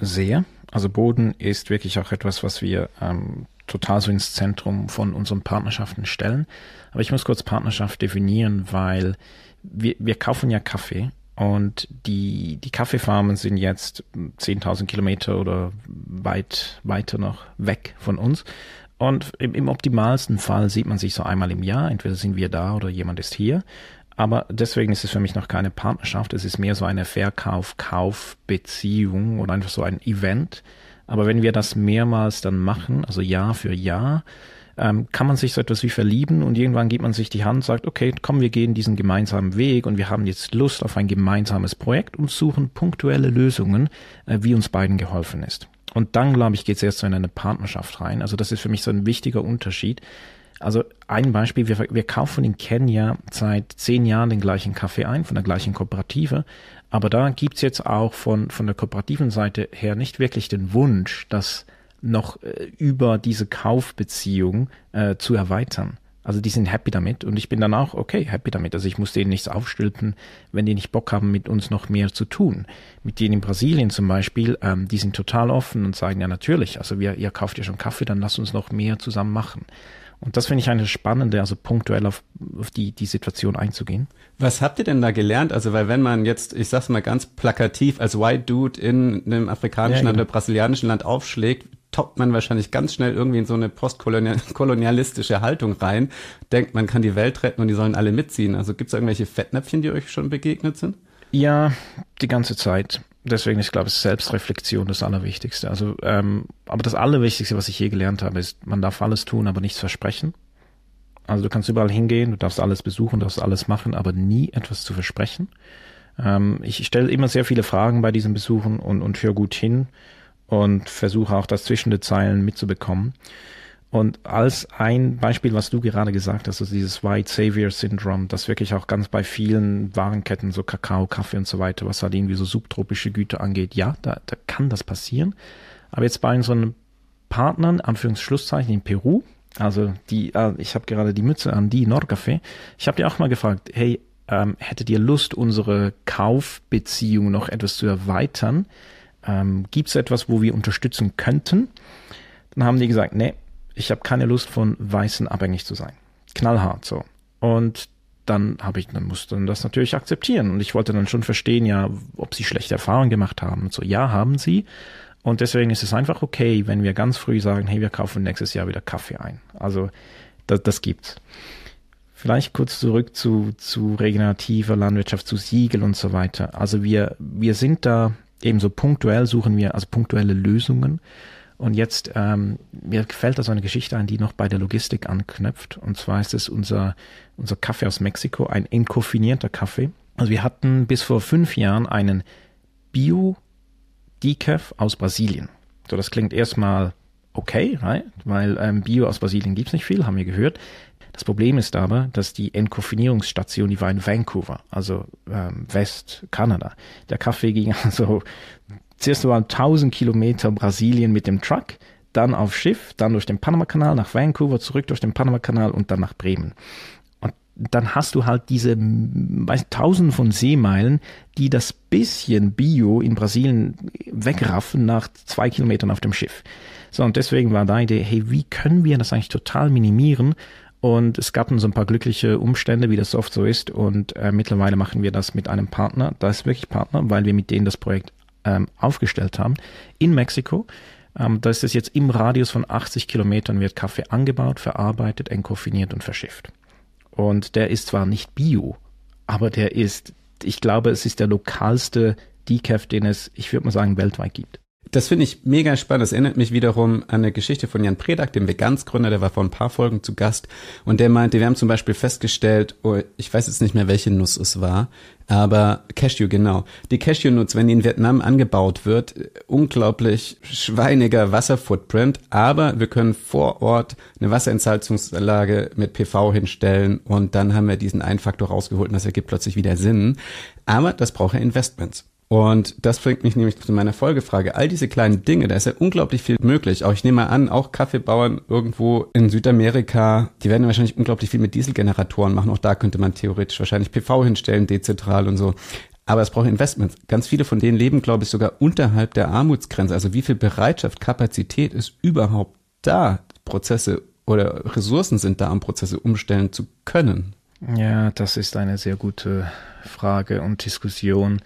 B: Sehr. Also Boden ist wirklich auch etwas, was wir ähm, total so ins Zentrum von unseren Partnerschaften stellen. Aber ich muss kurz Partnerschaft definieren, weil wir, wir kaufen ja Kaffee und die, die Kaffeefarmen sind jetzt 10.000 Kilometer oder weit weiter noch weg von uns. Und im, im optimalsten Fall sieht man sich so einmal im Jahr. Entweder sind wir da oder jemand ist hier. Aber deswegen ist es für mich noch keine Partnerschaft. Es ist mehr so eine Verkauf-Kauf-Beziehung oder einfach so ein Event. Aber wenn wir das mehrmals dann machen, also Jahr für Jahr, ähm, kann man sich so etwas wie verlieben und irgendwann gibt man sich die Hand sagt, okay, komm, wir gehen diesen gemeinsamen Weg und wir haben jetzt Lust auf ein gemeinsames Projekt und suchen punktuelle Lösungen, äh, wie uns beiden geholfen ist. Und dann, glaube ich, geht es erst so in eine Partnerschaft rein. Also das ist für mich so ein wichtiger Unterschied. Also ein Beispiel, wir, wir kaufen in Kenia seit zehn Jahren den gleichen Kaffee ein, von der gleichen Kooperative. Aber da gibt's jetzt auch von, von der kooperativen Seite her nicht wirklich den Wunsch, dass noch äh, über diese Kaufbeziehung äh, zu erweitern. Also die sind happy damit und ich bin dann auch okay, happy damit. Also ich muss denen nichts aufstülpen, wenn die nicht Bock haben, mit uns noch mehr zu tun. Mit denen in Brasilien zum Beispiel, ähm, die sind total offen und sagen ja natürlich, also wir, ihr kauft ja schon Kaffee, dann lasst uns noch mehr zusammen machen. Und das finde ich eine spannende, also punktuell auf, auf die, die Situation einzugehen.
C: Was habt ihr denn da gelernt? Also, weil wenn man jetzt, ich sag's mal ganz plakativ, als White Dude in einem afrikanischen ja, genau. oder brasilianischen Land aufschlägt, toppt man wahrscheinlich ganz schnell irgendwie in so eine postkolonialistische [LAUGHS] Haltung rein, denkt, man kann die Welt retten und die sollen alle mitziehen. Also gibt es irgendwelche Fettnäpfchen, die euch schon begegnet sind?
B: Ja, die ganze Zeit. Deswegen, ich glaube, ist Selbstreflexion das Allerwichtigste. Also, ähm, aber das Allerwichtigste, was ich je gelernt habe, ist, man darf alles tun, aber nichts versprechen. Also du kannst überall hingehen, du darfst alles besuchen, du darfst alles machen, aber nie etwas zu versprechen. Ähm, ich stelle immer sehr viele Fragen bei diesen Besuchen und, und höre gut hin und versuche auch das zwischen den Zeilen mitzubekommen. Und als ein Beispiel, was du gerade gesagt hast, also dieses White Savior Syndrome, das wirklich auch ganz bei vielen Warenketten, so Kakao, Kaffee und so weiter, was halt irgendwie so subtropische Güter angeht, ja, da, da kann das passieren. Aber jetzt bei unseren Partnern, Anführungsschlusszeichen in Peru, also die, äh, ich habe gerade die Mütze an, die Nordcafé, ich habe dir auch mal gefragt, hey, ähm, hättet ihr Lust, unsere Kaufbeziehung noch etwas zu erweitern? Ähm, Gibt es etwas, wo wir unterstützen könnten? Dann haben die gesagt, nee, ich habe keine Lust von Weißen abhängig zu sein. Knallhart so. Und dann habe ich, dann musste das natürlich akzeptieren. Und ich wollte dann schon verstehen, ja, ob sie schlechte Erfahrungen gemacht haben. Und so, ja, haben sie. Und deswegen ist es einfach okay, wenn wir ganz früh sagen, hey, wir kaufen nächstes Jahr wieder Kaffee ein. Also das, das gibt's. Vielleicht kurz zurück zu, zu regenerativer Landwirtschaft, zu Siegel und so weiter. Also wir, wir sind da ebenso punktuell suchen wir also punktuelle Lösungen und jetzt, ähm, mir gefällt da so eine Geschichte ein, die noch bei der Logistik anknüpft. Und zwar ist es unser, unser Kaffee aus Mexiko, ein enkofinierter Kaffee. Also wir hatten bis vor fünf Jahren einen Bio-Decaf aus Brasilien. So, das klingt erstmal okay, right? weil ähm, Bio aus Brasilien gibt's nicht viel, haben wir gehört. Das Problem ist aber, dass die Entkoffinierungsstation, die war in Vancouver, also ähm, West-Kanada. Der Kaffee ging [LAUGHS] also zuerst mal 1000 Kilometer Brasilien mit dem Truck, dann auf Schiff, dann durch den Panamakanal nach Vancouver, zurück durch den Panamakanal und dann nach Bremen. Und dann hast du halt diese weiß, tausend von Seemeilen, die das bisschen Bio in Brasilien wegraffen nach zwei Kilometern auf dem Schiff. So, und deswegen war da die Idee, hey, wie können wir das eigentlich total minimieren? Und es gab dann so ein paar glückliche Umstände, wie das oft so ist. Und äh, mittlerweile machen wir das mit einem Partner. Da ist wirklich Partner, weil wir mit denen das Projekt ähm, aufgestellt haben, in Mexiko. Ähm, da ist es jetzt im Radius von 80 Kilometern wird Kaffee angebaut, verarbeitet, enkoffiniert und verschifft. Und der ist zwar nicht bio, aber der ist, ich glaube, es ist der lokalste Decaf, den es, ich würde mal sagen, weltweit gibt.
C: Das finde ich mega spannend. Das erinnert mich wiederum an eine Geschichte von Jan Predak, dem Vegansgründer, der war vor ein paar Folgen zu Gast. Und der meinte, wir haben zum Beispiel festgestellt, oh, ich weiß jetzt nicht mehr, welche Nuss es war, aber Cashew, genau. Die Cashew-Nuss, wenn die in Vietnam angebaut wird, unglaublich schweiniger Wasserfootprint, aber wir können vor Ort eine Wasserentsalzungsanlage mit PV hinstellen und dann haben wir diesen einen Faktor rausgeholt und das ergibt plötzlich wieder Sinn. Aber das braucht ja Investments. Und das bringt mich nämlich zu meiner Folgefrage. All diese kleinen Dinge, da ist ja unglaublich viel möglich. Auch ich nehme mal an, auch Kaffeebauern irgendwo in Südamerika, die werden wahrscheinlich unglaublich viel mit Dieselgeneratoren machen. Auch da könnte man theoretisch wahrscheinlich PV hinstellen, dezentral und so. Aber es braucht Investments. Ganz viele von denen leben, glaube ich, sogar unterhalb der Armutsgrenze. Also wie viel Bereitschaft, Kapazität ist überhaupt da, Prozesse oder Ressourcen sind da, um Prozesse umstellen zu können?
B: Ja, das ist eine sehr gute Frage und Diskussion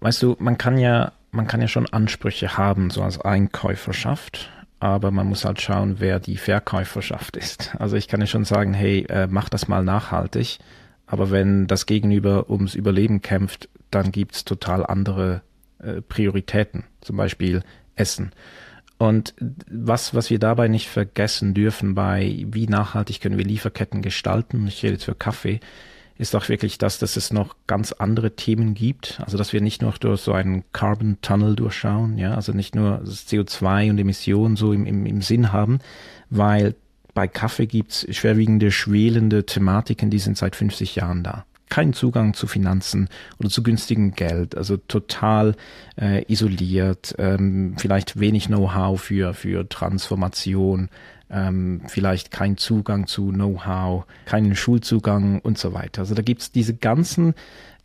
B: weißt du, man kann ja, man kann ja schon Ansprüche haben, so als Einkäuferschaft, aber man muss halt schauen, wer die Verkäuferschaft ist. Also ich kann ja schon sagen, hey, äh, mach das mal nachhaltig, aber wenn das Gegenüber ums Überleben kämpft, dann gibt's total andere äh, Prioritäten, zum Beispiel Essen. Und was, was wir dabei nicht vergessen dürfen bei, wie nachhaltig können wir Lieferketten gestalten, ich rede jetzt für Kaffee, ist auch wirklich das, dass es noch ganz andere Themen gibt. Also dass wir nicht nur durch so einen Carbon Tunnel durchschauen, ja, also nicht nur CO2 und Emissionen so im, im, im Sinn haben, weil bei Kaffee gibt's schwerwiegende, schwelende Thematiken, die sind seit 50 Jahren da. keinen Zugang zu Finanzen oder zu günstigem Geld, also total äh, isoliert, ähm, vielleicht wenig Know-how für, für Transformation, ähm, vielleicht kein Zugang zu Know-how, keinen Schulzugang und so weiter. Also da gibt's diese ganzen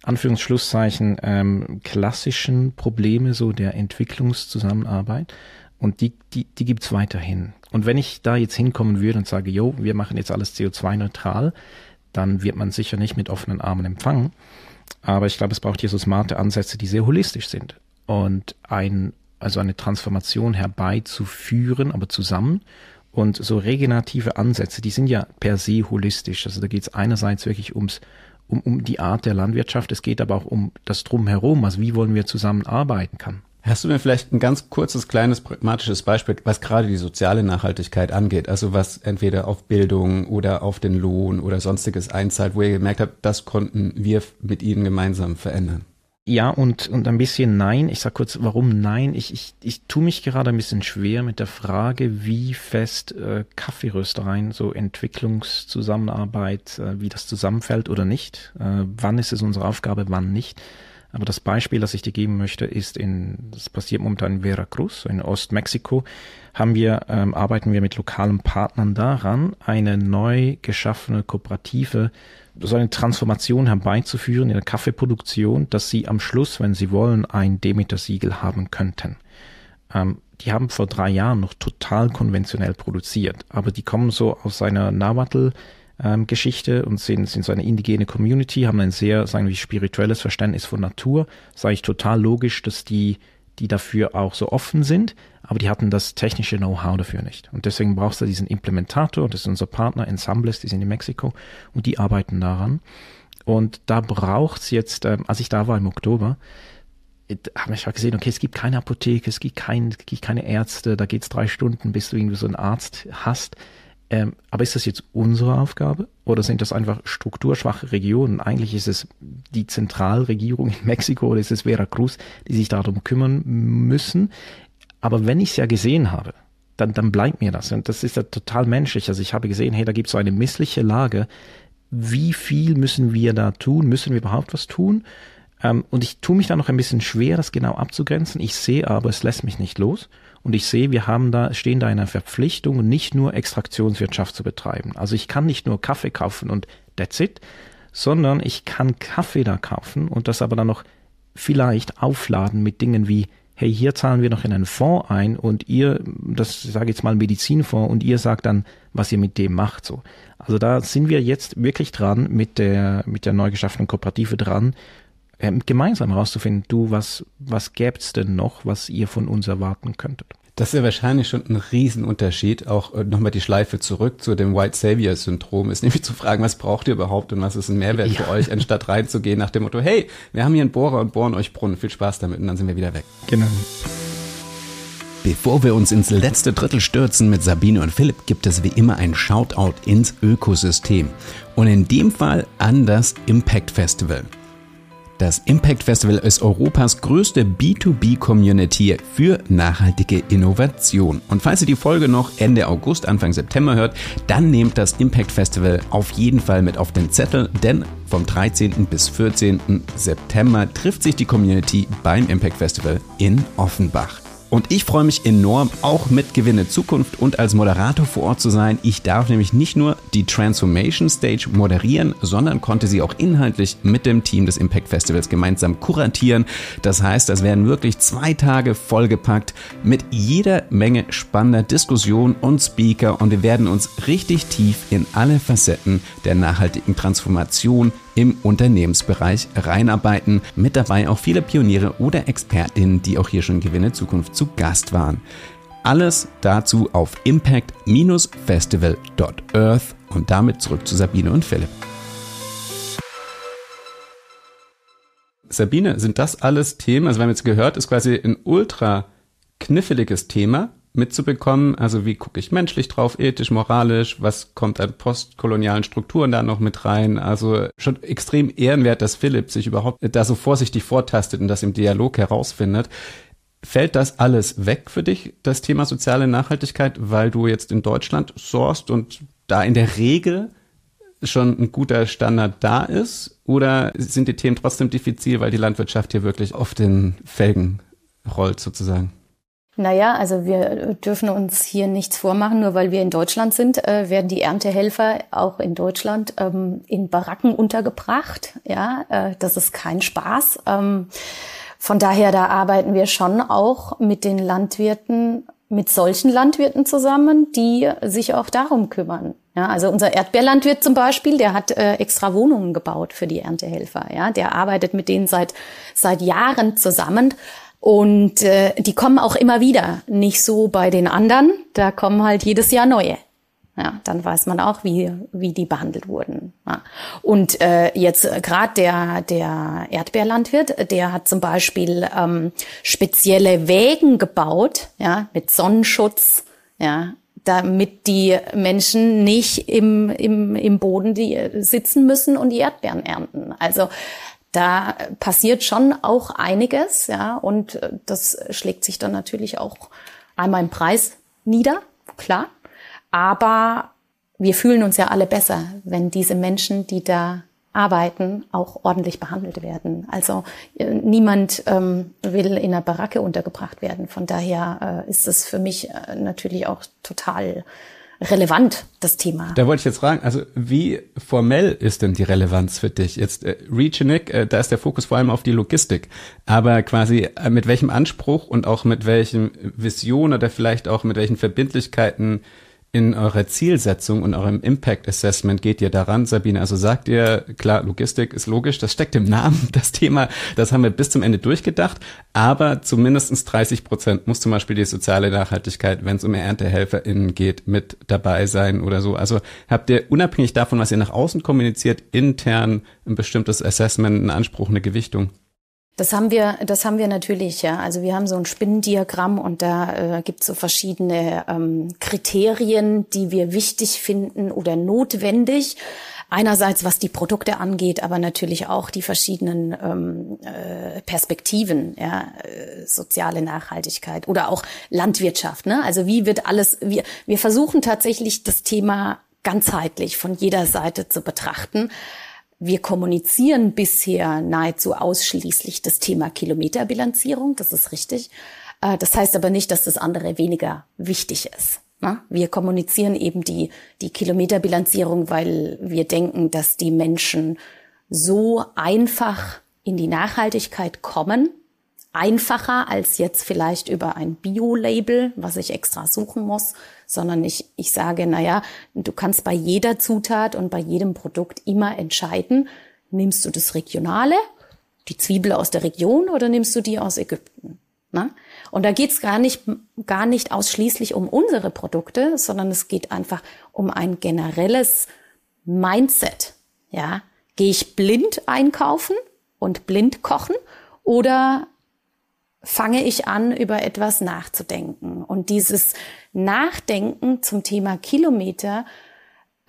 B: Anführungsschlusszeichen ähm, klassischen Probleme so der Entwicklungszusammenarbeit und die, die, die gibt's weiterhin. Und wenn ich da jetzt hinkommen würde und sage, jo, wir machen jetzt alles CO2-neutral, dann wird man sicher nicht mit offenen Armen empfangen. Aber ich glaube, es braucht hier so smarte Ansätze, die sehr holistisch sind. Und ein, also eine Transformation herbeizuführen, aber zusammen. Und so regenerative Ansätze, die sind ja per se holistisch. Also da geht es einerseits wirklich ums, um, um die Art der Landwirtschaft, es geht aber auch um das Drumherum, also wie wollen wir zusammenarbeiten kann.
C: Hast du mir vielleicht ein ganz kurzes, kleines, pragmatisches Beispiel, was gerade die soziale Nachhaltigkeit angeht? Also was entweder auf Bildung oder auf den Lohn oder sonstiges einzahlt, wo ihr gemerkt habt, das konnten wir mit Ihnen gemeinsam verändern?
B: Ja, und, und ein bisschen nein. Ich sag kurz, warum nein? Ich, ich, ich tue mich gerade ein bisschen schwer mit der Frage, wie fest äh, Kaffeeröstereien, so Entwicklungszusammenarbeit, äh, wie das zusammenfällt oder nicht. Äh, wann ist es unsere Aufgabe, wann nicht? Aber das Beispiel, das ich dir geben möchte, ist in, das passiert momentan in Veracruz, in Ostmexiko, haben wir, ähm, arbeiten wir mit lokalen Partnern daran, eine neu geschaffene Kooperative, so eine Transformation herbeizuführen in der Kaffeeproduktion, dass sie am Schluss, wenn sie wollen, ein Demeter-Siegel haben könnten. Ähm, die haben vor drei Jahren noch total konventionell produziert, aber die kommen so aus einer Nahuatl ähm, und sind, sind so eine indigene Community, haben ein sehr, sagen wir, spirituelles Verständnis von Natur. Sage ich total logisch, dass die, die dafür auch so offen sind, aber die hatten das technische Know-how dafür nicht. Und deswegen brauchst du diesen Implementator, das ist unser Partner Ensembles, die sind in Mexiko und die arbeiten daran. Und da braucht's jetzt, ähm, als ich da war im Oktober, habe ich gesehen, okay, es gibt keine Apotheke, es gibt, kein, es gibt keine Ärzte, da geht's drei Stunden, bis du irgendwie so einen Arzt hast. Ähm, aber ist das jetzt unsere Aufgabe oder sind das einfach strukturschwache Regionen? Eigentlich ist es die Zentralregierung in Mexiko oder ist es Veracruz, die sich darum kümmern müssen. Aber wenn ich es ja gesehen habe, dann, dann bleibt mir das. Und das ist ja total menschlich. Also ich habe gesehen, hey, da gibt es so eine missliche Lage. Wie viel müssen wir da tun? Müssen wir überhaupt was tun? Ähm, und ich tue mich da noch ein bisschen schwer, das genau abzugrenzen. Ich sehe aber, es lässt mich nicht los. Und ich sehe, wir haben da, stehen da in einer Verpflichtung, nicht nur Extraktionswirtschaft zu betreiben. Also ich kann nicht nur Kaffee kaufen und that's it, sondern ich kann Kaffee da kaufen und das aber dann noch vielleicht aufladen mit Dingen wie, hey, hier zahlen wir noch in einen Fonds ein und ihr, das sage jetzt mal Medizinfonds und ihr sagt dann, was ihr mit dem macht, so. Also da sind wir jetzt wirklich dran mit der, mit der neu geschaffenen Kooperative dran, gemeinsam herauszufinden, du, was, was gäb's denn noch, was ihr von uns erwarten könntet?
C: Das ist ja wahrscheinlich schon ein Riesenunterschied, auch äh, nochmal die Schleife zurück zu dem White Savior Syndrom, ist nämlich zu fragen, was braucht ihr überhaupt und was ist ein Mehrwert ja. für euch, anstatt reinzugehen nach dem Motto, hey, wir haben hier einen Bohrer und bohren euch Brunnen, viel Spaß damit und dann sind wir wieder weg.
B: Genau.
C: Bevor wir uns ins letzte Drittel stürzen mit Sabine und Philipp, gibt es wie immer ein Shoutout ins Ökosystem. Und in dem Fall an das Impact Festival. Das Impact Festival ist Europas größte B2B-Community für nachhaltige Innovation. Und falls ihr die Folge noch Ende August, Anfang September hört, dann nehmt das Impact Festival auf jeden Fall mit auf den Zettel, denn vom 13. bis 14. September trifft sich die Community beim Impact Festival in Offenbach. Und ich freue mich enorm, auch mit Gewinne Zukunft und als Moderator vor Ort zu sein. Ich darf nämlich nicht nur die Transformation Stage moderieren, sondern konnte sie auch inhaltlich mit dem Team des Impact Festivals gemeinsam kuratieren. Das heißt, das werden wirklich zwei Tage vollgepackt mit jeder Menge spannender Diskussion und Speaker und wir werden uns richtig tief in alle Facetten der nachhaltigen Transformation im Unternehmensbereich reinarbeiten. Mit dabei auch viele Pioniere oder Expertinnen, die auch hier schon Gewinne Zukunft zu Gast waren. Alles dazu auf impact-festival.earth und damit zurück zu Sabine und Philipp. Sabine, sind das alles Themen? Also wir haben jetzt gehört, ist quasi ein ultra kniffliges Thema mitzubekommen. Also wie gucke ich menschlich drauf, ethisch, moralisch, was kommt an postkolonialen Strukturen da noch mit rein. Also schon extrem ehrenwert, dass Philipp sich überhaupt da so vorsichtig vortastet und das im Dialog herausfindet. Fällt das alles weg für dich, das Thema soziale Nachhaltigkeit, weil du jetzt in Deutschland sourst und da in der Regel schon ein guter Standard da ist? Oder sind die Themen trotzdem diffizil, weil die Landwirtschaft hier wirklich auf den Felgen rollt sozusagen?
A: Naja, also wir dürfen uns hier nichts vormachen, nur weil wir in Deutschland sind, äh, werden die Erntehelfer auch in Deutschland ähm, in Baracken untergebracht. Ja, äh, das ist kein Spaß. Ähm, von daher, da arbeiten wir schon auch mit den Landwirten, mit solchen Landwirten zusammen, die sich auch darum kümmern. Ja, also unser Erdbeerlandwirt zum Beispiel, der hat äh, extra Wohnungen gebaut für die Erntehelfer. Ja, der arbeitet mit denen seit seit Jahren zusammen und äh, die kommen auch immer wieder, nicht so bei den anderen, da kommen halt jedes Jahr neue. Ja, dann weiß man auch, wie, wie die behandelt wurden. Ja. Und äh, jetzt äh, gerade der, der Erdbeerlandwirt, der hat zum Beispiel ähm, spezielle Wägen gebaut, ja, mit Sonnenschutz, ja, damit die Menschen nicht im, im, im Boden die sitzen müssen und die Erdbeeren ernten. Also da passiert schon auch einiges, ja, und äh, das schlägt sich dann natürlich auch einmal im Preis nieder, klar. Aber wir fühlen uns ja alle besser, wenn diese Menschen, die da arbeiten, auch ordentlich behandelt werden. Also äh, niemand ähm, will in einer Baracke untergebracht werden. Von daher äh, ist es für mich äh, natürlich auch total relevant, das Thema.
C: Da wollte ich jetzt fragen, also wie formell ist denn die Relevanz für dich? Jetzt äh, Regionic, äh, da ist der Fokus vor allem auf die Logistik, aber quasi äh, mit welchem Anspruch und auch mit welchen Vision oder vielleicht auch mit welchen Verbindlichkeiten in eurer Zielsetzung und eurem Impact Assessment geht ihr daran, Sabine? Also sagt ihr, klar, Logistik ist logisch, das steckt im Namen, [LAUGHS] das Thema, das haben wir bis zum Ende durchgedacht, aber zu mindestens 30 Prozent muss zum Beispiel die soziale Nachhaltigkeit, wenn es um ErntehelferInnen geht, mit dabei sein oder so. Also habt ihr unabhängig davon, was ihr nach außen kommuniziert, intern ein bestimmtes Assessment, einen Anspruch, eine Gewichtung?
A: Das haben wir, das haben wir natürlich, ja. Also wir haben so ein Spinnendiagramm und da äh, gibt es so verschiedene ähm, Kriterien, die wir wichtig finden oder notwendig. Einerseits, was die Produkte angeht, aber natürlich auch die verschiedenen ähm, äh, Perspektiven, ja, äh, soziale Nachhaltigkeit oder auch Landwirtschaft. Ne? Also wie wird alles, wir, wir versuchen tatsächlich das Thema ganzheitlich von jeder Seite zu betrachten. Wir kommunizieren bisher nahezu ausschließlich das Thema Kilometerbilanzierung, das ist richtig. Äh, das heißt aber nicht, dass das andere weniger wichtig ist. Ne? Wir kommunizieren eben die, die Kilometerbilanzierung, weil wir denken, dass die Menschen so einfach in die Nachhaltigkeit kommen, einfacher als jetzt vielleicht über ein Bio-Label, was ich extra suchen muss, sondern ich, ich sage, naja, du kannst bei jeder Zutat und bei jedem Produkt immer entscheiden, nimmst du das Regionale, die Zwiebel aus der Region oder nimmst du die aus Ägypten? Na? Und da geht's gar nicht, gar nicht ausschließlich um unsere Produkte, sondern es geht einfach um ein generelles Mindset. Ja, gehe ich blind einkaufen und blind kochen oder fange ich an, über etwas nachzudenken. Und dieses Nachdenken zum Thema Kilometer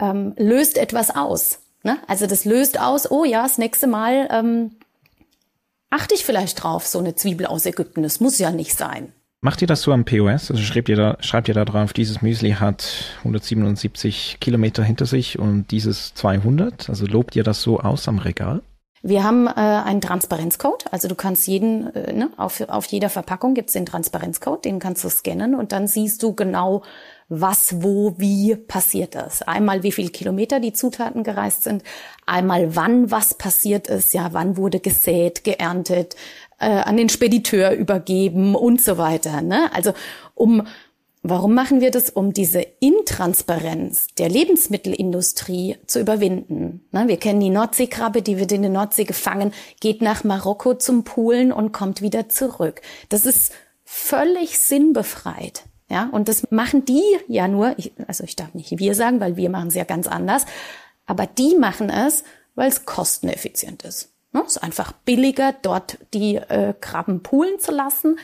A: ähm, löst etwas aus. Ne? Also das löst aus, oh ja, das nächste Mal ähm, achte ich vielleicht drauf, so eine Zwiebel aus Ägypten. Das muss ja nicht sein.
B: Macht ihr das so am POS? Also schreibt ihr da, schreibt ihr da drauf, dieses Müsli hat 177 Kilometer hinter sich und dieses 200? Also lobt ihr das so aus am Regal?
A: Wir haben äh, einen Transparenzcode, also du kannst jeden, äh, ne, auf, auf jeder Verpackung gibt's den Transparenzcode, den kannst du scannen und dann siehst du genau, was, wo, wie passiert ist. Einmal, wie viel Kilometer die Zutaten gereist sind, einmal, wann was passiert ist, ja, wann wurde gesät, geerntet, äh, an den Spediteur übergeben und so weiter. Ne? Also um Warum machen wir das? Um diese Intransparenz der Lebensmittelindustrie zu überwinden. Wir kennen die Nordseekrabbe, die wird in der Nordsee gefangen, geht nach Marokko zum Poolen und kommt wieder zurück. Das ist völlig sinnbefreit. Ja, und das machen die ja nur, also ich darf nicht wir sagen, weil wir machen es ja ganz anders, aber die machen es, weil es kosteneffizient ist. Es ist einfach billiger, dort die äh, Krabben poolen zu lassen,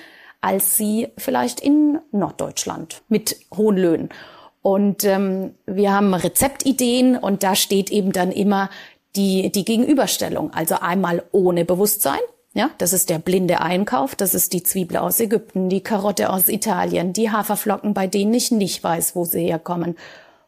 A: als sie vielleicht in Norddeutschland mit hohen Löhnen. Und ähm, wir haben Rezeptideen und da steht eben dann immer die, die Gegenüberstellung. Also einmal ohne Bewusstsein. Ja, das ist der blinde Einkauf. Das ist die Zwiebel aus Ägypten, die Karotte aus Italien, die Haferflocken, bei denen ich nicht weiß, wo sie herkommen.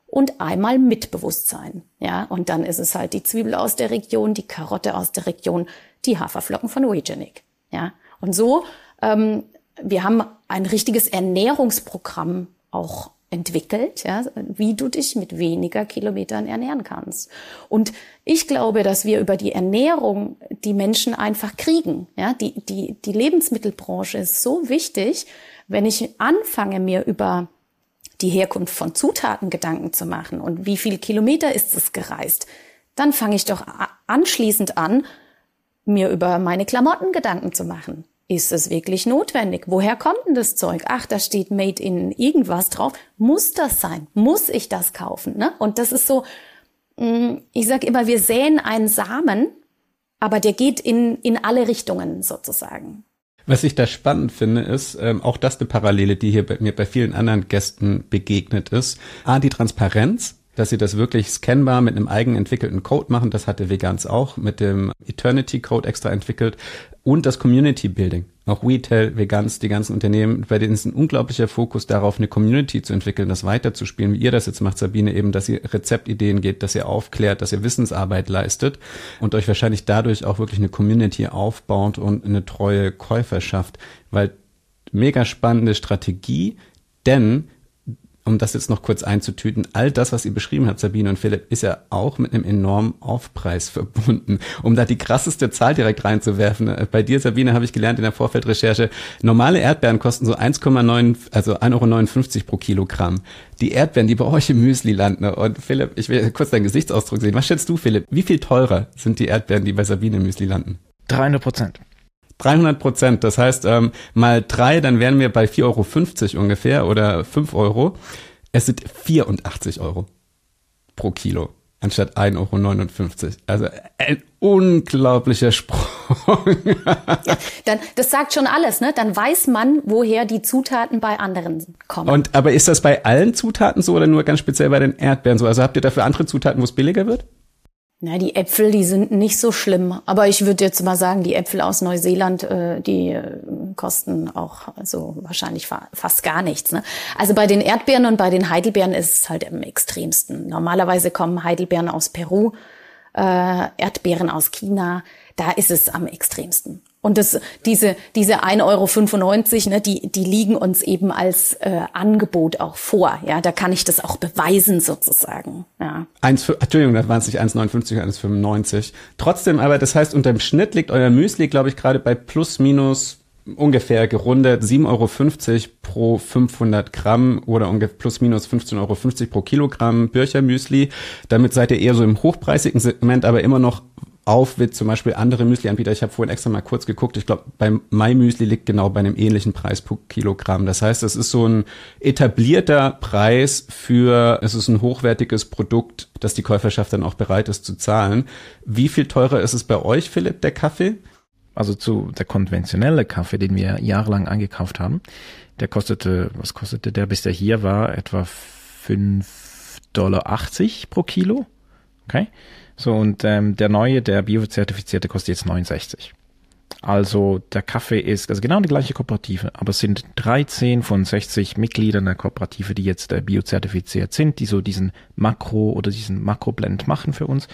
A: und einmal mit Bewusstsein. Ja, und dann ist es halt die Zwiebel aus der Region, die Karotte aus der Region, die Haferflocken von Wegenic. Ja, und so, ähm, wir haben ein richtiges Ernährungsprogramm auch entwickelt, ja, wie du dich mit weniger Kilometern ernähren kannst. Und ich glaube, dass wir über die Ernährung die Menschen einfach kriegen. Ja, die, die, die Lebensmittelbranche ist so wichtig, wenn ich anfange, mir über die Herkunft von Zutaten Gedanken zu machen und wie viel Kilometer ist es gereist, dann fange ich doch anschließend an, mir über meine Klamotten Gedanken zu machen. Ist es wirklich notwendig? Woher kommt denn das Zeug? Ach, da steht Made in irgendwas drauf. Muss das sein? Muss ich das kaufen? Ne? Und das ist so, mm, ich sage immer, wir säen einen Samen, aber der geht in, in alle Richtungen sozusagen.
C: Was ich da spannend finde, ist ähm, auch das eine Parallele, die hier bei mir bei vielen anderen Gästen begegnet ist. A, die Transparenz, dass sie das wirklich scannbar mit einem eigen entwickelten Code machen. Das hatte Vegans auch mit dem Eternity Code extra entwickelt. Und das Community Building. Auch Retail, Vegans, die ganzen Unternehmen, bei denen ist ein unglaublicher Fokus darauf, eine Community zu entwickeln, das weiterzuspielen, wie ihr das jetzt macht, Sabine, eben, dass ihr Rezeptideen geht, dass ihr aufklärt, dass ihr Wissensarbeit leistet und euch wahrscheinlich dadurch auch wirklich eine Community aufbaut und eine treue Käufer schafft. Weil mega spannende Strategie, denn um das jetzt noch kurz einzutüten, all das, was ihr beschrieben habt, Sabine und Philipp, ist ja auch mit einem enormen Aufpreis verbunden. Um da die krasseste Zahl direkt reinzuwerfen, äh, bei dir, Sabine, habe ich gelernt in der Vorfeldrecherche, normale Erdbeeren kosten so 1,9, also 1,59 Euro pro Kilogramm. Die Erdbeeren, die bei euch im Müsli landen. Und Philipp, ich will kurz deinen Gesichtsausdruck sehen. Was schätzt du, Philipp? Wie viel teurer sind die Erdbeeren, die bei Sabine im Müsli landen?
B: 300 Prozent.
C: 300 Prozent. Das heißt, ähm, mal drei, dann wären wir bei 4,50 Euro ungefähr oder 5 Euro. Es sind 84 Euro pro Kilo anstatt 1,59 Euro. Also ein unglaublicher Sprung. [LAUGHS]
A: ja, dann, das sagt schon alles, ne? Dann weiß man, woher die Zutaten bei anderen kommen.
C: Und aber ist das bei allen Zutaten so oder nur ganz speziell bei den Erdbeeren so? Also habt ihr dafür andere Zutaten, wo es billiger wird?
A: Na, die Äpfel, die sind nicht so schlimm. Aber ich würde jetzt mal sagen, die Äpfel aus Neuseeland, äh, die äh, kosten auch also wahrscheinlich fa fast gar nichts. Ne? Also bei den Erdbeeren und bei den Heidelbeeren ist es halt am extremsten. Normalerweise kommen Heidelbeeren aus Peru, äh, Erdbeeren aus China. Da ist es am extremsten. Und das, diese, diese 1,95 Euro, ne, die, die liegen uns eben als äh, Angebot auch vor. Ja, da kann ich das auch beweisen sozusagen. Ja.
C: 1, Entschuldigung, das waren es nicht 1,59, 1,95. Trotzdem aber, das heißt, unter dem Schnitt liegt euer Müsli, glaube ich, gerade bei plus minus ungefähr gerundet 7,50 Euro pro 500 Gramm oder ungefähr plus minus 15,50 Euro pro Kilogramm Birchermüsli. Damit seid ihr eher so im hochpreisigen Segment, aber immer noch auf wie zum Beispiel andere Müsli-Anbieter. Ich habe vorhin extra mal kurz geguckt. Ich glaube, beim Mai Müsli liegt genau bei einem ähnlichen Preis pro Kilogramm. Das heißt, es ist so ein etablierter Preis für, es ist ein hochwertiges Produkt, das die Käuferschaft dann auch bereit ist zu zahlen. Wie viel teurer ist es bei euch, Philipp, der Kaffee?
B: Also zu der konventionelle Kaffee, den wir jahrelang angekauft haben, der kostete, was kostete der, bis der hier war, etwa 5,80 Dollar pro Kilo. Okay. So, und ähm, der neue, der biozertifizierte, kostet jetzt 69. Also der Kaffee ist also genau die gleiche Kooperative, aber es sind 13 von 60 Mitgliedern der Kooperative, die jetzt äh, biozertifiziert sind, die so diesen Makro oder diesen Makroblend machen für uns.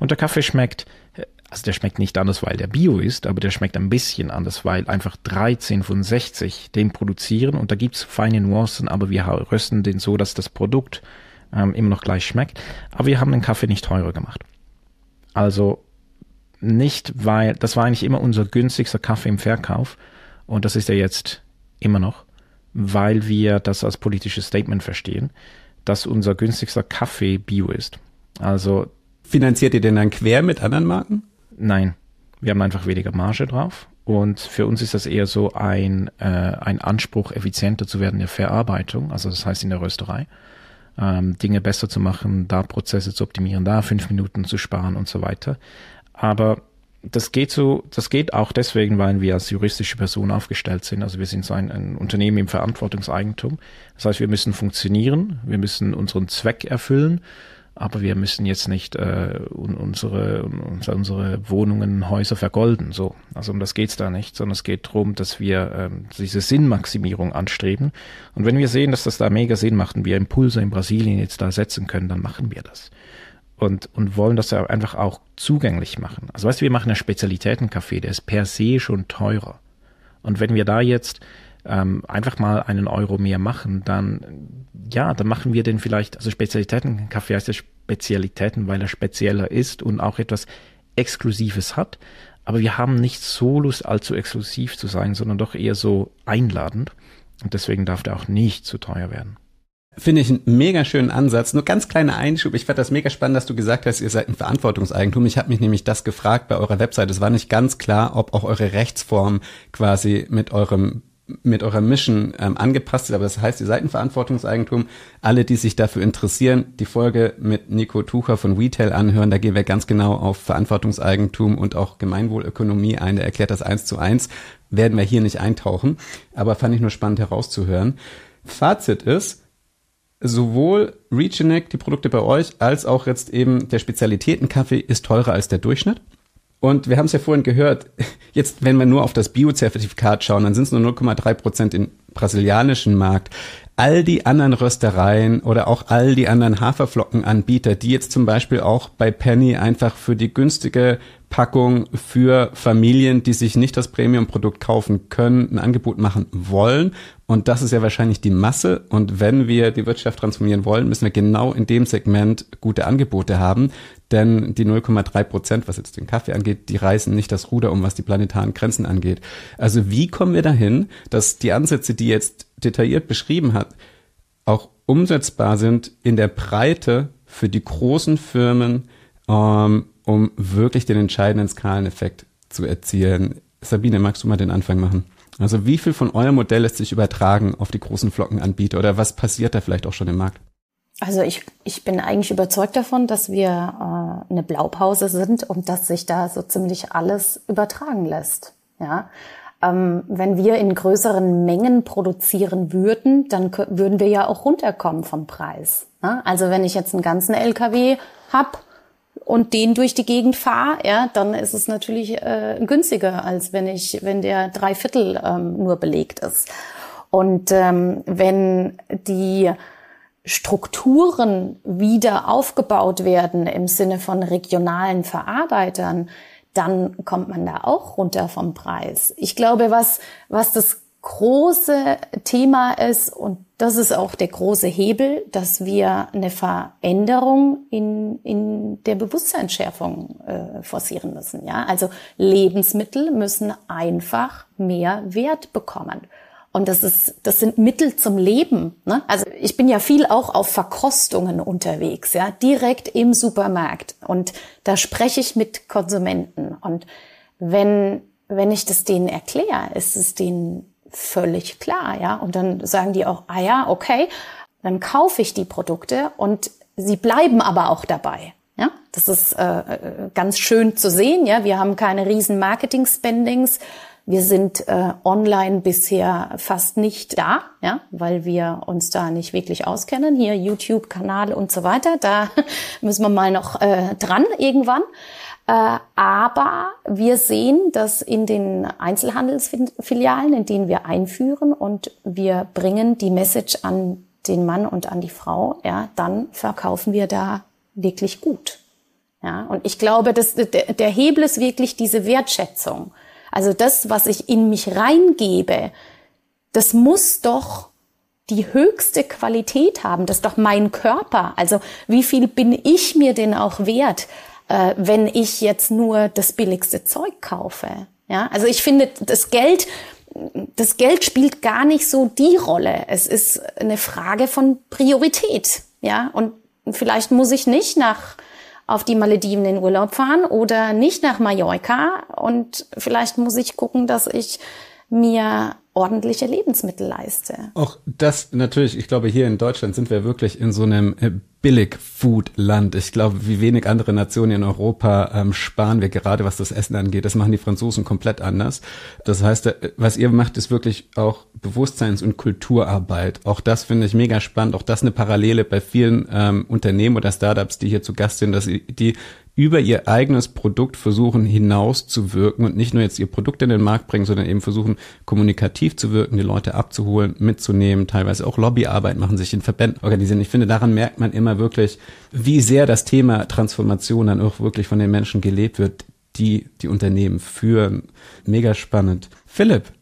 B: Und der Kaffee schmeckt, äh, also der schmeckt nicht anders, weil der Bio ist, aber der schmeckt ein bisschen anders, weil einfach 13 von 60 den produzieren und da gibt's feine Nuancen, aber wir rösten den so, dass das Produkt ähm, immer noch gleich schmeckt. Aber wir haben den Kaffee nicht teurer gemacht. Also nicht, weil das war eigentlich immer unser günstigster Kaffee im Verkauf und das ist er jetzt immer noch, weil wir das als politisches Statement verstehen, dass unser günstigster Kaffee Bio ist. Also
C: finanziert ihr den dann quer mit anderen Marken?
B: Nein, wir haben einfach weniger Marge drauf und für uns ist das eher so ein, äh, ein Anspruch, effizienter zu werden in der Verarbeitung, also das heißt in der Rösterei ähm, Dinge besser zu machen, da Prozesse zu optimieren, da fünf Minuten zu sparen und so weiter. Aber das geht so, das geht auch deswegen, weil wir als juristische Person aufgestellt sind. Also wir sind so ein, ein, Unternehmen im Verantwortungseigentum. Das heißt, wir müssen funktionieren, wir müssen unseren Zweck erfüllen aber wir müssen jetzt nicht äh, unsere, unsere Wohnungen, Häuser vergolden. So, also um das geht's da nicht, sondern es geht darum, dass wir ähm, diese Sinnmaximierung anstreben. Und wenn wir sehen, dass das da mega Sinn macht und wir Impulse in Brasilien jetzt da setzen können, dann machen wir das. Und, und wollen das einfach auch zugänglich machen. Also weißt du, wir machen einen Spezialitätencafé, der ist per se schon teurer. Und wenn wir da jetzt ähm, einfach mal einen Euro mehr machen, dann ja, dann machen wir den vielleicht, also Spezialitätenkaffee heißt ja Spezialitäten, weil er spezieller ist und auch etwas Exklusives hat. Aber wir haben nicht so Lust, allzu exklusiv zu sein, sondern doch eher so einladend. Und deswegen darf der auch nicht zu teuer werden.
C: Finde ich einen mega schönen Ansatz. Nur ganz kleiner Einschub. Ich fand das mega spannend, dass du gesagt hast, ihr seid ein Verantwortungseigentum. Ich habe mich nämlich das gefragt bei eurer Website. Es war nicht ganz klar, ob auch eure Rechtsform quasi mit eurem mit eurer Mission ähm, angepasst ist, aber das heißt, ihr seid ein Verantwortungseigentum. Alle, die sich dafür interessieren, die Folge mit Nico Tucher von Retail anhören, da gehen wir ganz genau auf Verantwortungseigentum und auch Gemeinwohlökonomie ein. Der erklärt das eins zu eins. Werden wir hier nicht eintauchen, aber fand ich nur spannend herauszuhören. Fazit ist, sowohl Regenek, die Produkte bei euch, als auch jetzt eben der Spezialitätenkaffee ist teurer als der Durchschnitt. Und wir haben es ja vorhin gehört, [LAUGHS] jetzt, wenn wir nur auf das Bio-Zertifikat schauen, dann sind es nur 0,3 Prozent im brasilianischen Markt. All die anderen Röstereien oder auch all die anderen Haferflockenanbieter, die jetzt zum Beispiel auch bei Penny einfach für die günstige Packung für Familien, die sich nicht das Premium-Produkt kaufen können, ein Angebot machen wollen. Und das ist ja wahrscheinlich die Masse. Und wenn wir die Wirtschaft transformieren wollen, müssen wir genau in dem Segment gute Angebote haben. Denn die 0,3 Prozent, was jetzt den Kaffee angeht, die reißen nicht das Ruder um, was die planetaren Grenzen angeht. Also wie kommen wir dahin, dass die Ansätze, die jetzt detailliert beschrieben hat, auch umsetzbar sind in der Breite für die großen Firmen, ähm, um wirklich den entscheidenden Skaleneffekt zu erzielen. Sabine, magst du mal den Anfang machen? Also wie viel von eurem Modell lässt sich übertragen auf die großen Flockenanbieter oder was passiert da vielleicht auch schon im Markt?
A: Also ich, ich bin eigentlich überzeugt davon, dass wir äh, eine Blaupause sind und dass sich da so ziemlich alles übertragen lässt. Ja, ähm, wenn wir in größeren Mengen produzieren würden, dann würden wir ja auch runterkommen vom Preis. Ja? Also wenn ich jetzt einen ganzen LKW hab und den durch die Gegend fahre, ja, dann ist es natürlich äh, günstiger, als wenn ich, wenn der drei Viertel ähm, nur belegt ist. Und ähm, wenn die Strukturen wieder aufgebaut werden im Sinne von regionalen Verarbeitern, dann kommt man da auch runter vom Preis. Ich glaube, was, was das große Thema ist, und das ist auch der große Hebel, dass wir eine Veränderung in, in der Bewusstseinsschärfung äh, forcieren müssen. Ja? Also Lebensmittel müssen einfach mehr Wert bekommen. Und das ist, das sind Mittel zum Leben. Ne? Also ich bin ja viel auch auf Verkostungen unterwegs, ja, direkt im Supermarkt. Und da spreche ich mit Konsumenten. Und wenn, wenn ich das denen erkläre, ist es denen völlig klar, ja. Und dann sagen die auch, ah ja, okay, dann kaufe ich die Produkte und sie bleiben aber auch dabei. Ja, das ist äh, äh ganz schön zu sehen. Ja, wir haben keine riesen Marketing-Spendings. Wir sind äh, online bisher fast nicht da, ja, weil wir uns da nicht wirklich auskennen. Hier YouTube-Kanal und so weiter. Da [LAUGHS] müssen wir mal noch äh, dran irgendwann. Äh, aber wir sehen, dass in den Einzelhandelsfilialen, in denen wir einführen und wir bringen die Message an den Mann und an die Frau, ja, dann verkaufen wir da wirklich gut. Ja, und ich glaube, dass der, der Hebel ist wirklich diese Wertschätzung. Also das, was ich in mich reingebe, das muss doch die höchste Qualität haben. Das ist doch mein Körper. Also wie viel bin ich mir denn auch wert, äh, wenn ich jetzt nur das billigste Zeug kaufe? Ja, also ich finde, das Geld, das Geld spielt gar nicht so die Rolle. Es ist eine Frage von Priorität. Ja, und vielleicht muss ich nicht nach auf die Malediven in Urlaub fahren oder nicht nach Mallorca. Und vielleicht muss ich gucken, dass ich mir ordentliche Lebensmittel leiste.
C: Auch das natürlich, ich glaube, hier in Deutschland sind wir wirklich in so einem äh, Billig-Food-Land. Ich glaube, wie wenig andere Nationen in Europa ähm, sparen wir gerade, was das Essen angeht. Das machen die Franzosen komplett anders. Das heißt, äh, was ihr macht, ist wirklich auch Bewusstseins- und Kulturarbeit. Auch das finde ich mega spannend. Auch das eine Parallele bei vielen ähm, Unternehmen oder Startups, die hier zu Gast sind, dass die über ihr eigenes Produkt versuchen hinauszuwirken und nicht nur jetzt ihr Produkt in den Markt bringen, sondern eben versuchen kommunikativ zu wirken, die Leute abzuholen, mitzunehmen, teilweise auch Lobbyarbeit machen, sich in Verbänden organisieren. Ich finde, daran merkt man immer wirklich, wie sehr das Thema Transformation dann auch wirklich von den Menschen gelebt wird, die die Unternehmen führen. Mega spannend. Philipp,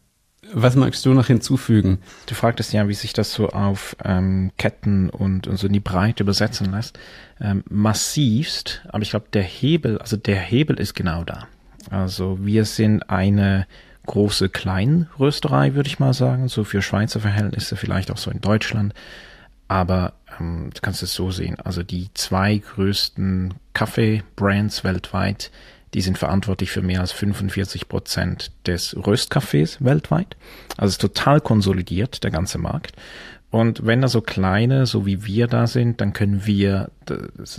C: was magst du noch hinzufügen?
B: Du fragtest ja, wie sich das so auf ähm, Ketten und, und so in die Breite übersetzen lässt. Ähm, massivst, aber ich glaube, der Hebel, also der Hebel ist genau da. Also wir sind eine große Kleinrösterei, würde ich mal sagen, so für Schweizer Verhältnisse, vielleicht auch so in Deutschland. Aber ähm, du kannst es so sehen, also die zwei größten Kaffee-Brands weltweit die sind verantwortlich für mehr als 45 Prozent des Röstkaffees weltweit. Also ist total konsolidiert, der ganze Markt. Und wenn da so kleine, so wie wir da sind, dann können wir,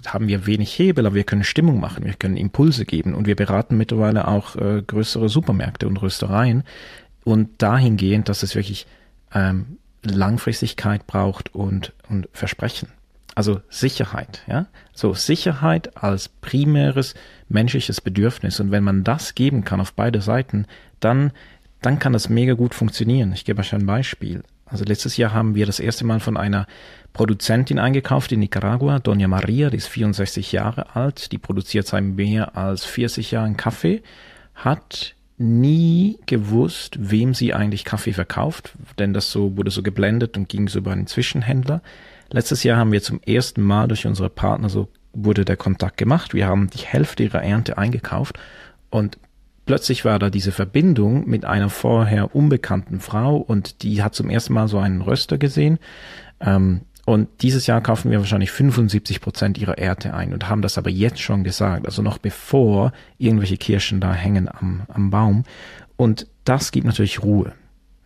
B: haben wir wenig Hebel, aber wir können Stimmung machen, wir können Impulse geben und wir beraten mittlerweile auch äh, größere Supermärkte und Röstereien und dahingehend, dass es wirklich ähm, Langfristigkeit braucht und, und Versprechen. Also Sicherheit, ja. So Sicherheit als primäres menschliches Bedürfnis. Und wenn man das geben kann auf beide Seiten, dann, dann kann das mega gut funktionieren. Ich gebe euch ein Beispiel. Also letztes Jahr haben wir das erste Mal von einer Produzentin eingekauft in Nicaragua, Doña Maria, die ist 64 Jahre alt, die produziert seit mehr als 40 Jahren Kaffee, hat nie gewusst, wem sie eigentlich Kaffee verkauft, denn das so wurde so geblendet und ging so über einen Zwischenhändler. Letztes Jahr haben wir zum ersten Mal durch unsere Partner so wurde der Kontakt gemacht. Wir haben die Hälfte ihrer Ernte eingekauft und plötzlich war da diese Verbindung mit einer vorher unbekannten Frau und die hat zum ersten Mal so einen Röster gesehen. Ähm, und dieses Jahr kaufen wir wahrscheinlich 75 Prozent ihrer Ernte ein und haben das aber jetzt schon gesagt, also noch bevor irgendwelche Kirschen da hängen am, am Baum. Und das gibt natürlich Ruhe.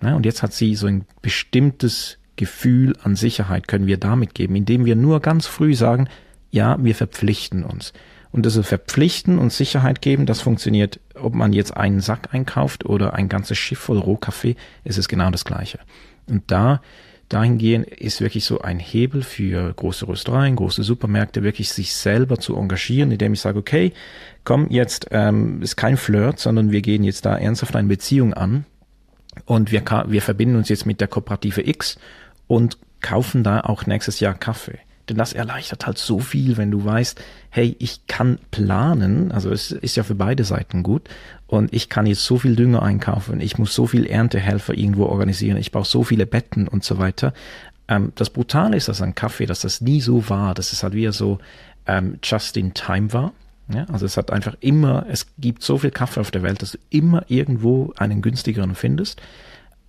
B: Ja, und jetzt hat sie so ein bestimmtes Gefühl an Sicherheit können wir damit geben, indem wir nur ganz früh sagen, ja, wir verpflichten uns. Und das Verpflichten und Sicherheit geben, das funktioniert, ob man jetzt einen Sack einkauft oder ein ganzes Schiff voll Rohkaffee, ist es genau das Gleiche. Und da, dahingehend ist wirklich so ein Hebel für große Röstereien, große Supermärkte, wirklich sich selber zu engagieren, indem ich sage, okay, komm, jetzt ähm, ist kein Flirt, sondern wir gehen jetzt da ernsthaft eine Beziehung an und wir, wir verbinden uns jetzt mit der Kooperative X und kaufen da auch nächstes Jahr Kaffee. Denn das erleichtert halt so viel, wenn du weißt, hey, ich kann planen, also es ist ja für beide Seiten gut, und ich kann jetzt so viel Dünger einkaufen, ich muss so viel Erntehelfer irgendwo organisieren, ich brauche so viele Betten und so weiter. Ähm, das Brutale ist, dass an Kaffee, dass das nie so war, dass es halt wieder so ähm, just in time war. Ja, also es hat einfach immer, es gibt so viel Kaffee auf der Welt, dass du immer irgendwo einen günstigeren findest.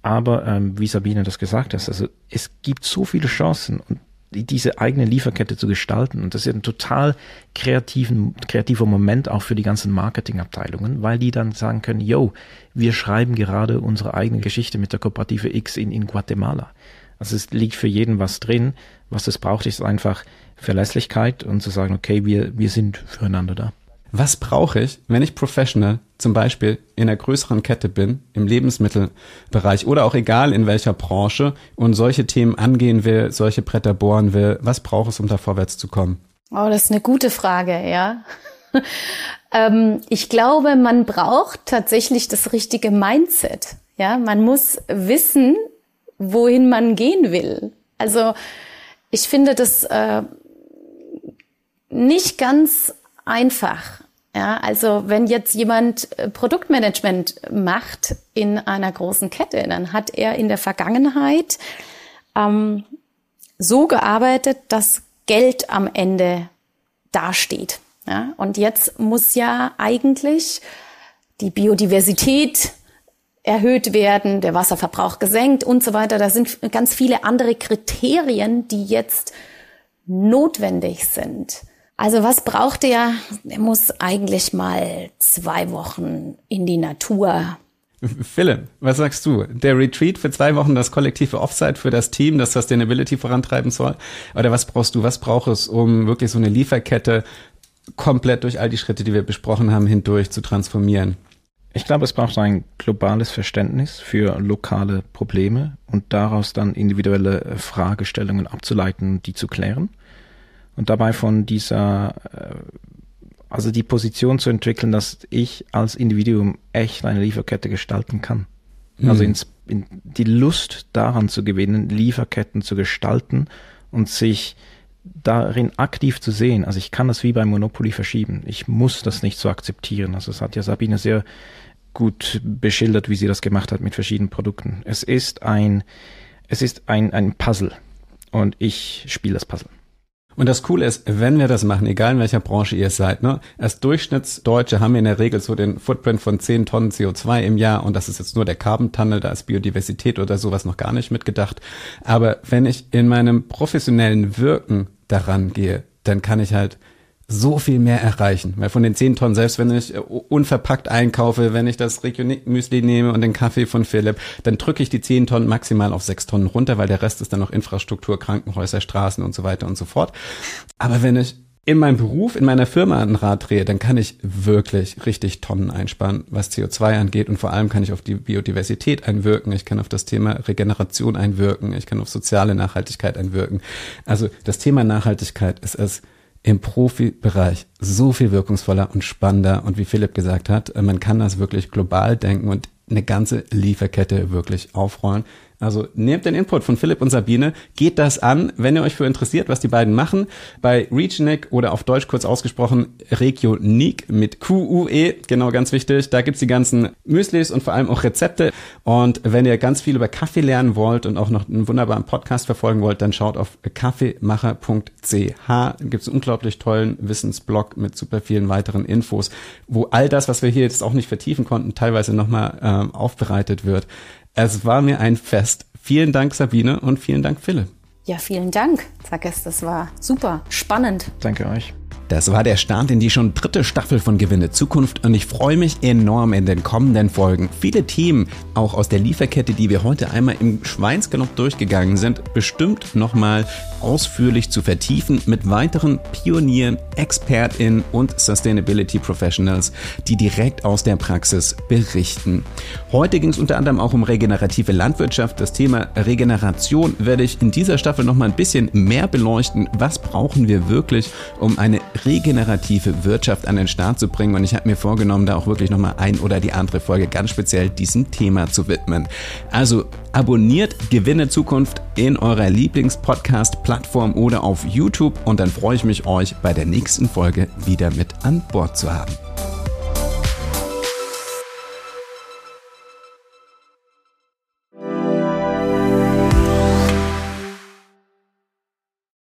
B: Aber ähm, wie Sabine das gesagt hat, also es gibt so viele Chancen diese eigene Lieferkette zu gestalten. Und das ist ein total kreativen, kreativer Moment auch für die ganzen Marketingabteilungen, weil die dann sagen können, yo, wir schreiben gerade unsere eigene Geschichte mit der Kooperative X in, in Guatemala. Also es liegt für jeden was drin. Was es braucht, ist einfach Verlässlichkeit und zu sagen, okay, wir, wir sind füreinander da.
C: Was brauche ich, wenn ich Professional zum Beispiel in einer größeren Kette bin, im Lebensmittelbereich oder auch egal in welcher Branche und solche Themen angehen will, solche Bretter bohren will? Was braucht es, um da vorwärts zu kommen?
A: Oh, das ist eine gute Frage, ja. [LAUGHS] ähm, ich glaube, man braucht tatsächlich das richtige Mindset. Ja, man muss wissen, wohin man gehen will. Also ich finde das äh, nicht ganz einfach. Ja, also wenn jetzt jemand äh, Produktmanagement macht in einer großen Kette, dann hat er in der Vergangenheit ähm, so gearbeitet, dass Geld am Ende dasteht. Ja, und jetzt muss ja eigentlich die Biodiversität erhöht werden, der Wasserverbrauch gesenkt und so weiter. Da sind ganz viele andere Kriterien, die jetzt notwendig sind. Also was braucht er? Er muss eigentlich mal zwei Wochen in die Natur.
C: Philipp, was sagst du? Der Retreat für zwei Wochen, das kollektive Offsite für das Team, das Sustainability vorantreiben soll? Oder was brauchst du? Was braucht es, um wirklich so eine Lieferkette komplett durch all die Schritte, die wir besprochen haben, hindurch zu transformieren?
B: Ich glaube, es braucht ein globales Verständnis für lokale Probleme und daraus dann individuelle Fragestellungen abzuleiten, die zu klären. Und dabei von dieser äh, also die Position zu entwickeln, dass ich als Individuum echt eine Lieferkette gestalten kann. Mhm. Also ins, in, die Lust daran zu gewinnen, Lieferketten zu gestalten und sich darin aktiv zu sehen. Also ich kann das wie beim Monopoly verschieben. Ich muss das nicht so akzeptieren. Also es hat ja Sabine sehr gut beschildert, wie sie das gemacht hat mit verschiedenen Produkten. Es ist ein, es ist ein, ein Puzzle und ich spiele das Puzzle.
C: Und das Coole ist, wenn wir das machen, egal in welcher Branche ihr seid, ne, als Durchschnittsdeutsche haben wir in der Regel so den Footprint von 10 Tonnen CO2 im Jahr und das ist jetzt nur der Carbon Tunnel, da ist Biodiversität oder sowas noch gar nicht mitgedacht. Aber wenn ich in meinem professionellen Wirken daran gehe, dann kann ich halt so viel mehr erreichen. Weil von den 10 Tonnen, selbst wenn ich äh, unverpackt einkaufe, wenn ich das Regionik Müsli nehme und den Kaffee von Philipp, dann drücke ich die 10 Tonnen maximal auf 6 Tonnen runter, weil der Rest ist dann noch Infrastruktur, Krankenhäuser, Straßen und so weiter und so fort. Aber wenn ich in meinem Beruf, in meiner Firma ein Rad drehe, dann kann ich wirklich richtig Tonnen einsparen, was CO2 angeht. Und vor allem kann ich auf die Biodiversität einwirken. Ich kann auf das Thema Regeneration einwirken. Ich kann auf soziale Nachhaltigkeit einwirken. Also das Thema Nachhaltigkeit ist es im Profibereich so viel wirkungsvoller und spannender. Und wie Philipp gesagt hat, man kann das wirklich global denken und eine ganze Lieferkette wirklich aufrollen. Also nehmt den Input von Philipp und Sabine, geht das an, wenn ihr euch für interessiert, was die beiden machen. Bei Regionic oder auf Deutsch kurz ausgesprochen Regionik mit QUE, genau ganz wichtig. Da gibt's die ganzen Müslis und vor allem auch Rezepte. Und wenn ihr ganz viel über Kaffee lernen wollt und auch noch einen wunderbaren Podcast verfolgen wollt, dann schaut auf kaffeemacher.ch. Da gibt's einen unglaublich tollen Wissensblog mit super vielen weiteren Infos, wo all das, was wir hier jetzt auch nicht vertiefen konnten, teilweise nochmal ähm, aufbereitet wird. Es war mir ein Fest. Vielen Dank, Sabine, und vielen Dank, Philipp.
A: Ja, vielen Dank, Zackes. Das war super spannend.
B: Danke euch.
C: Das war der Start in die schon dritte Staffel von Gewinne Zukunft und ich freue mich enorm in den kommenden Folgen. Viele Themen, auch aus der Lieferkette, die wir heute einmal im Schweinsgalopp durchgegangen sind, bestimmt nochmal ausführlich zu vertiefen mit weiteren Pionieren, ExpertInnen und Sustainability Professionals, die direkt aus der Praxis berichten. Heute ging es unter anderem auch um regenerative Landwirtschaft. Das Thema Regeneration werde ich in dieser Staffel nochmal ein bisschen mehr beleuchten. Was brauchen wir wirklich, um eine regenerative Wirtschaft an den Start zu bringen. Und ich habe mir vorgenommen, da auch wirklich nochmal ein oder die andere Folge ganz speziell diesem Thema zu widmen. Also abonniert Gewinne Zukunft in eurer Lieblingspodcast-Plattform oder auf YouTube und dann freue ich mich, euch bei der nächsten Folge wieder mit an Bord zu haben.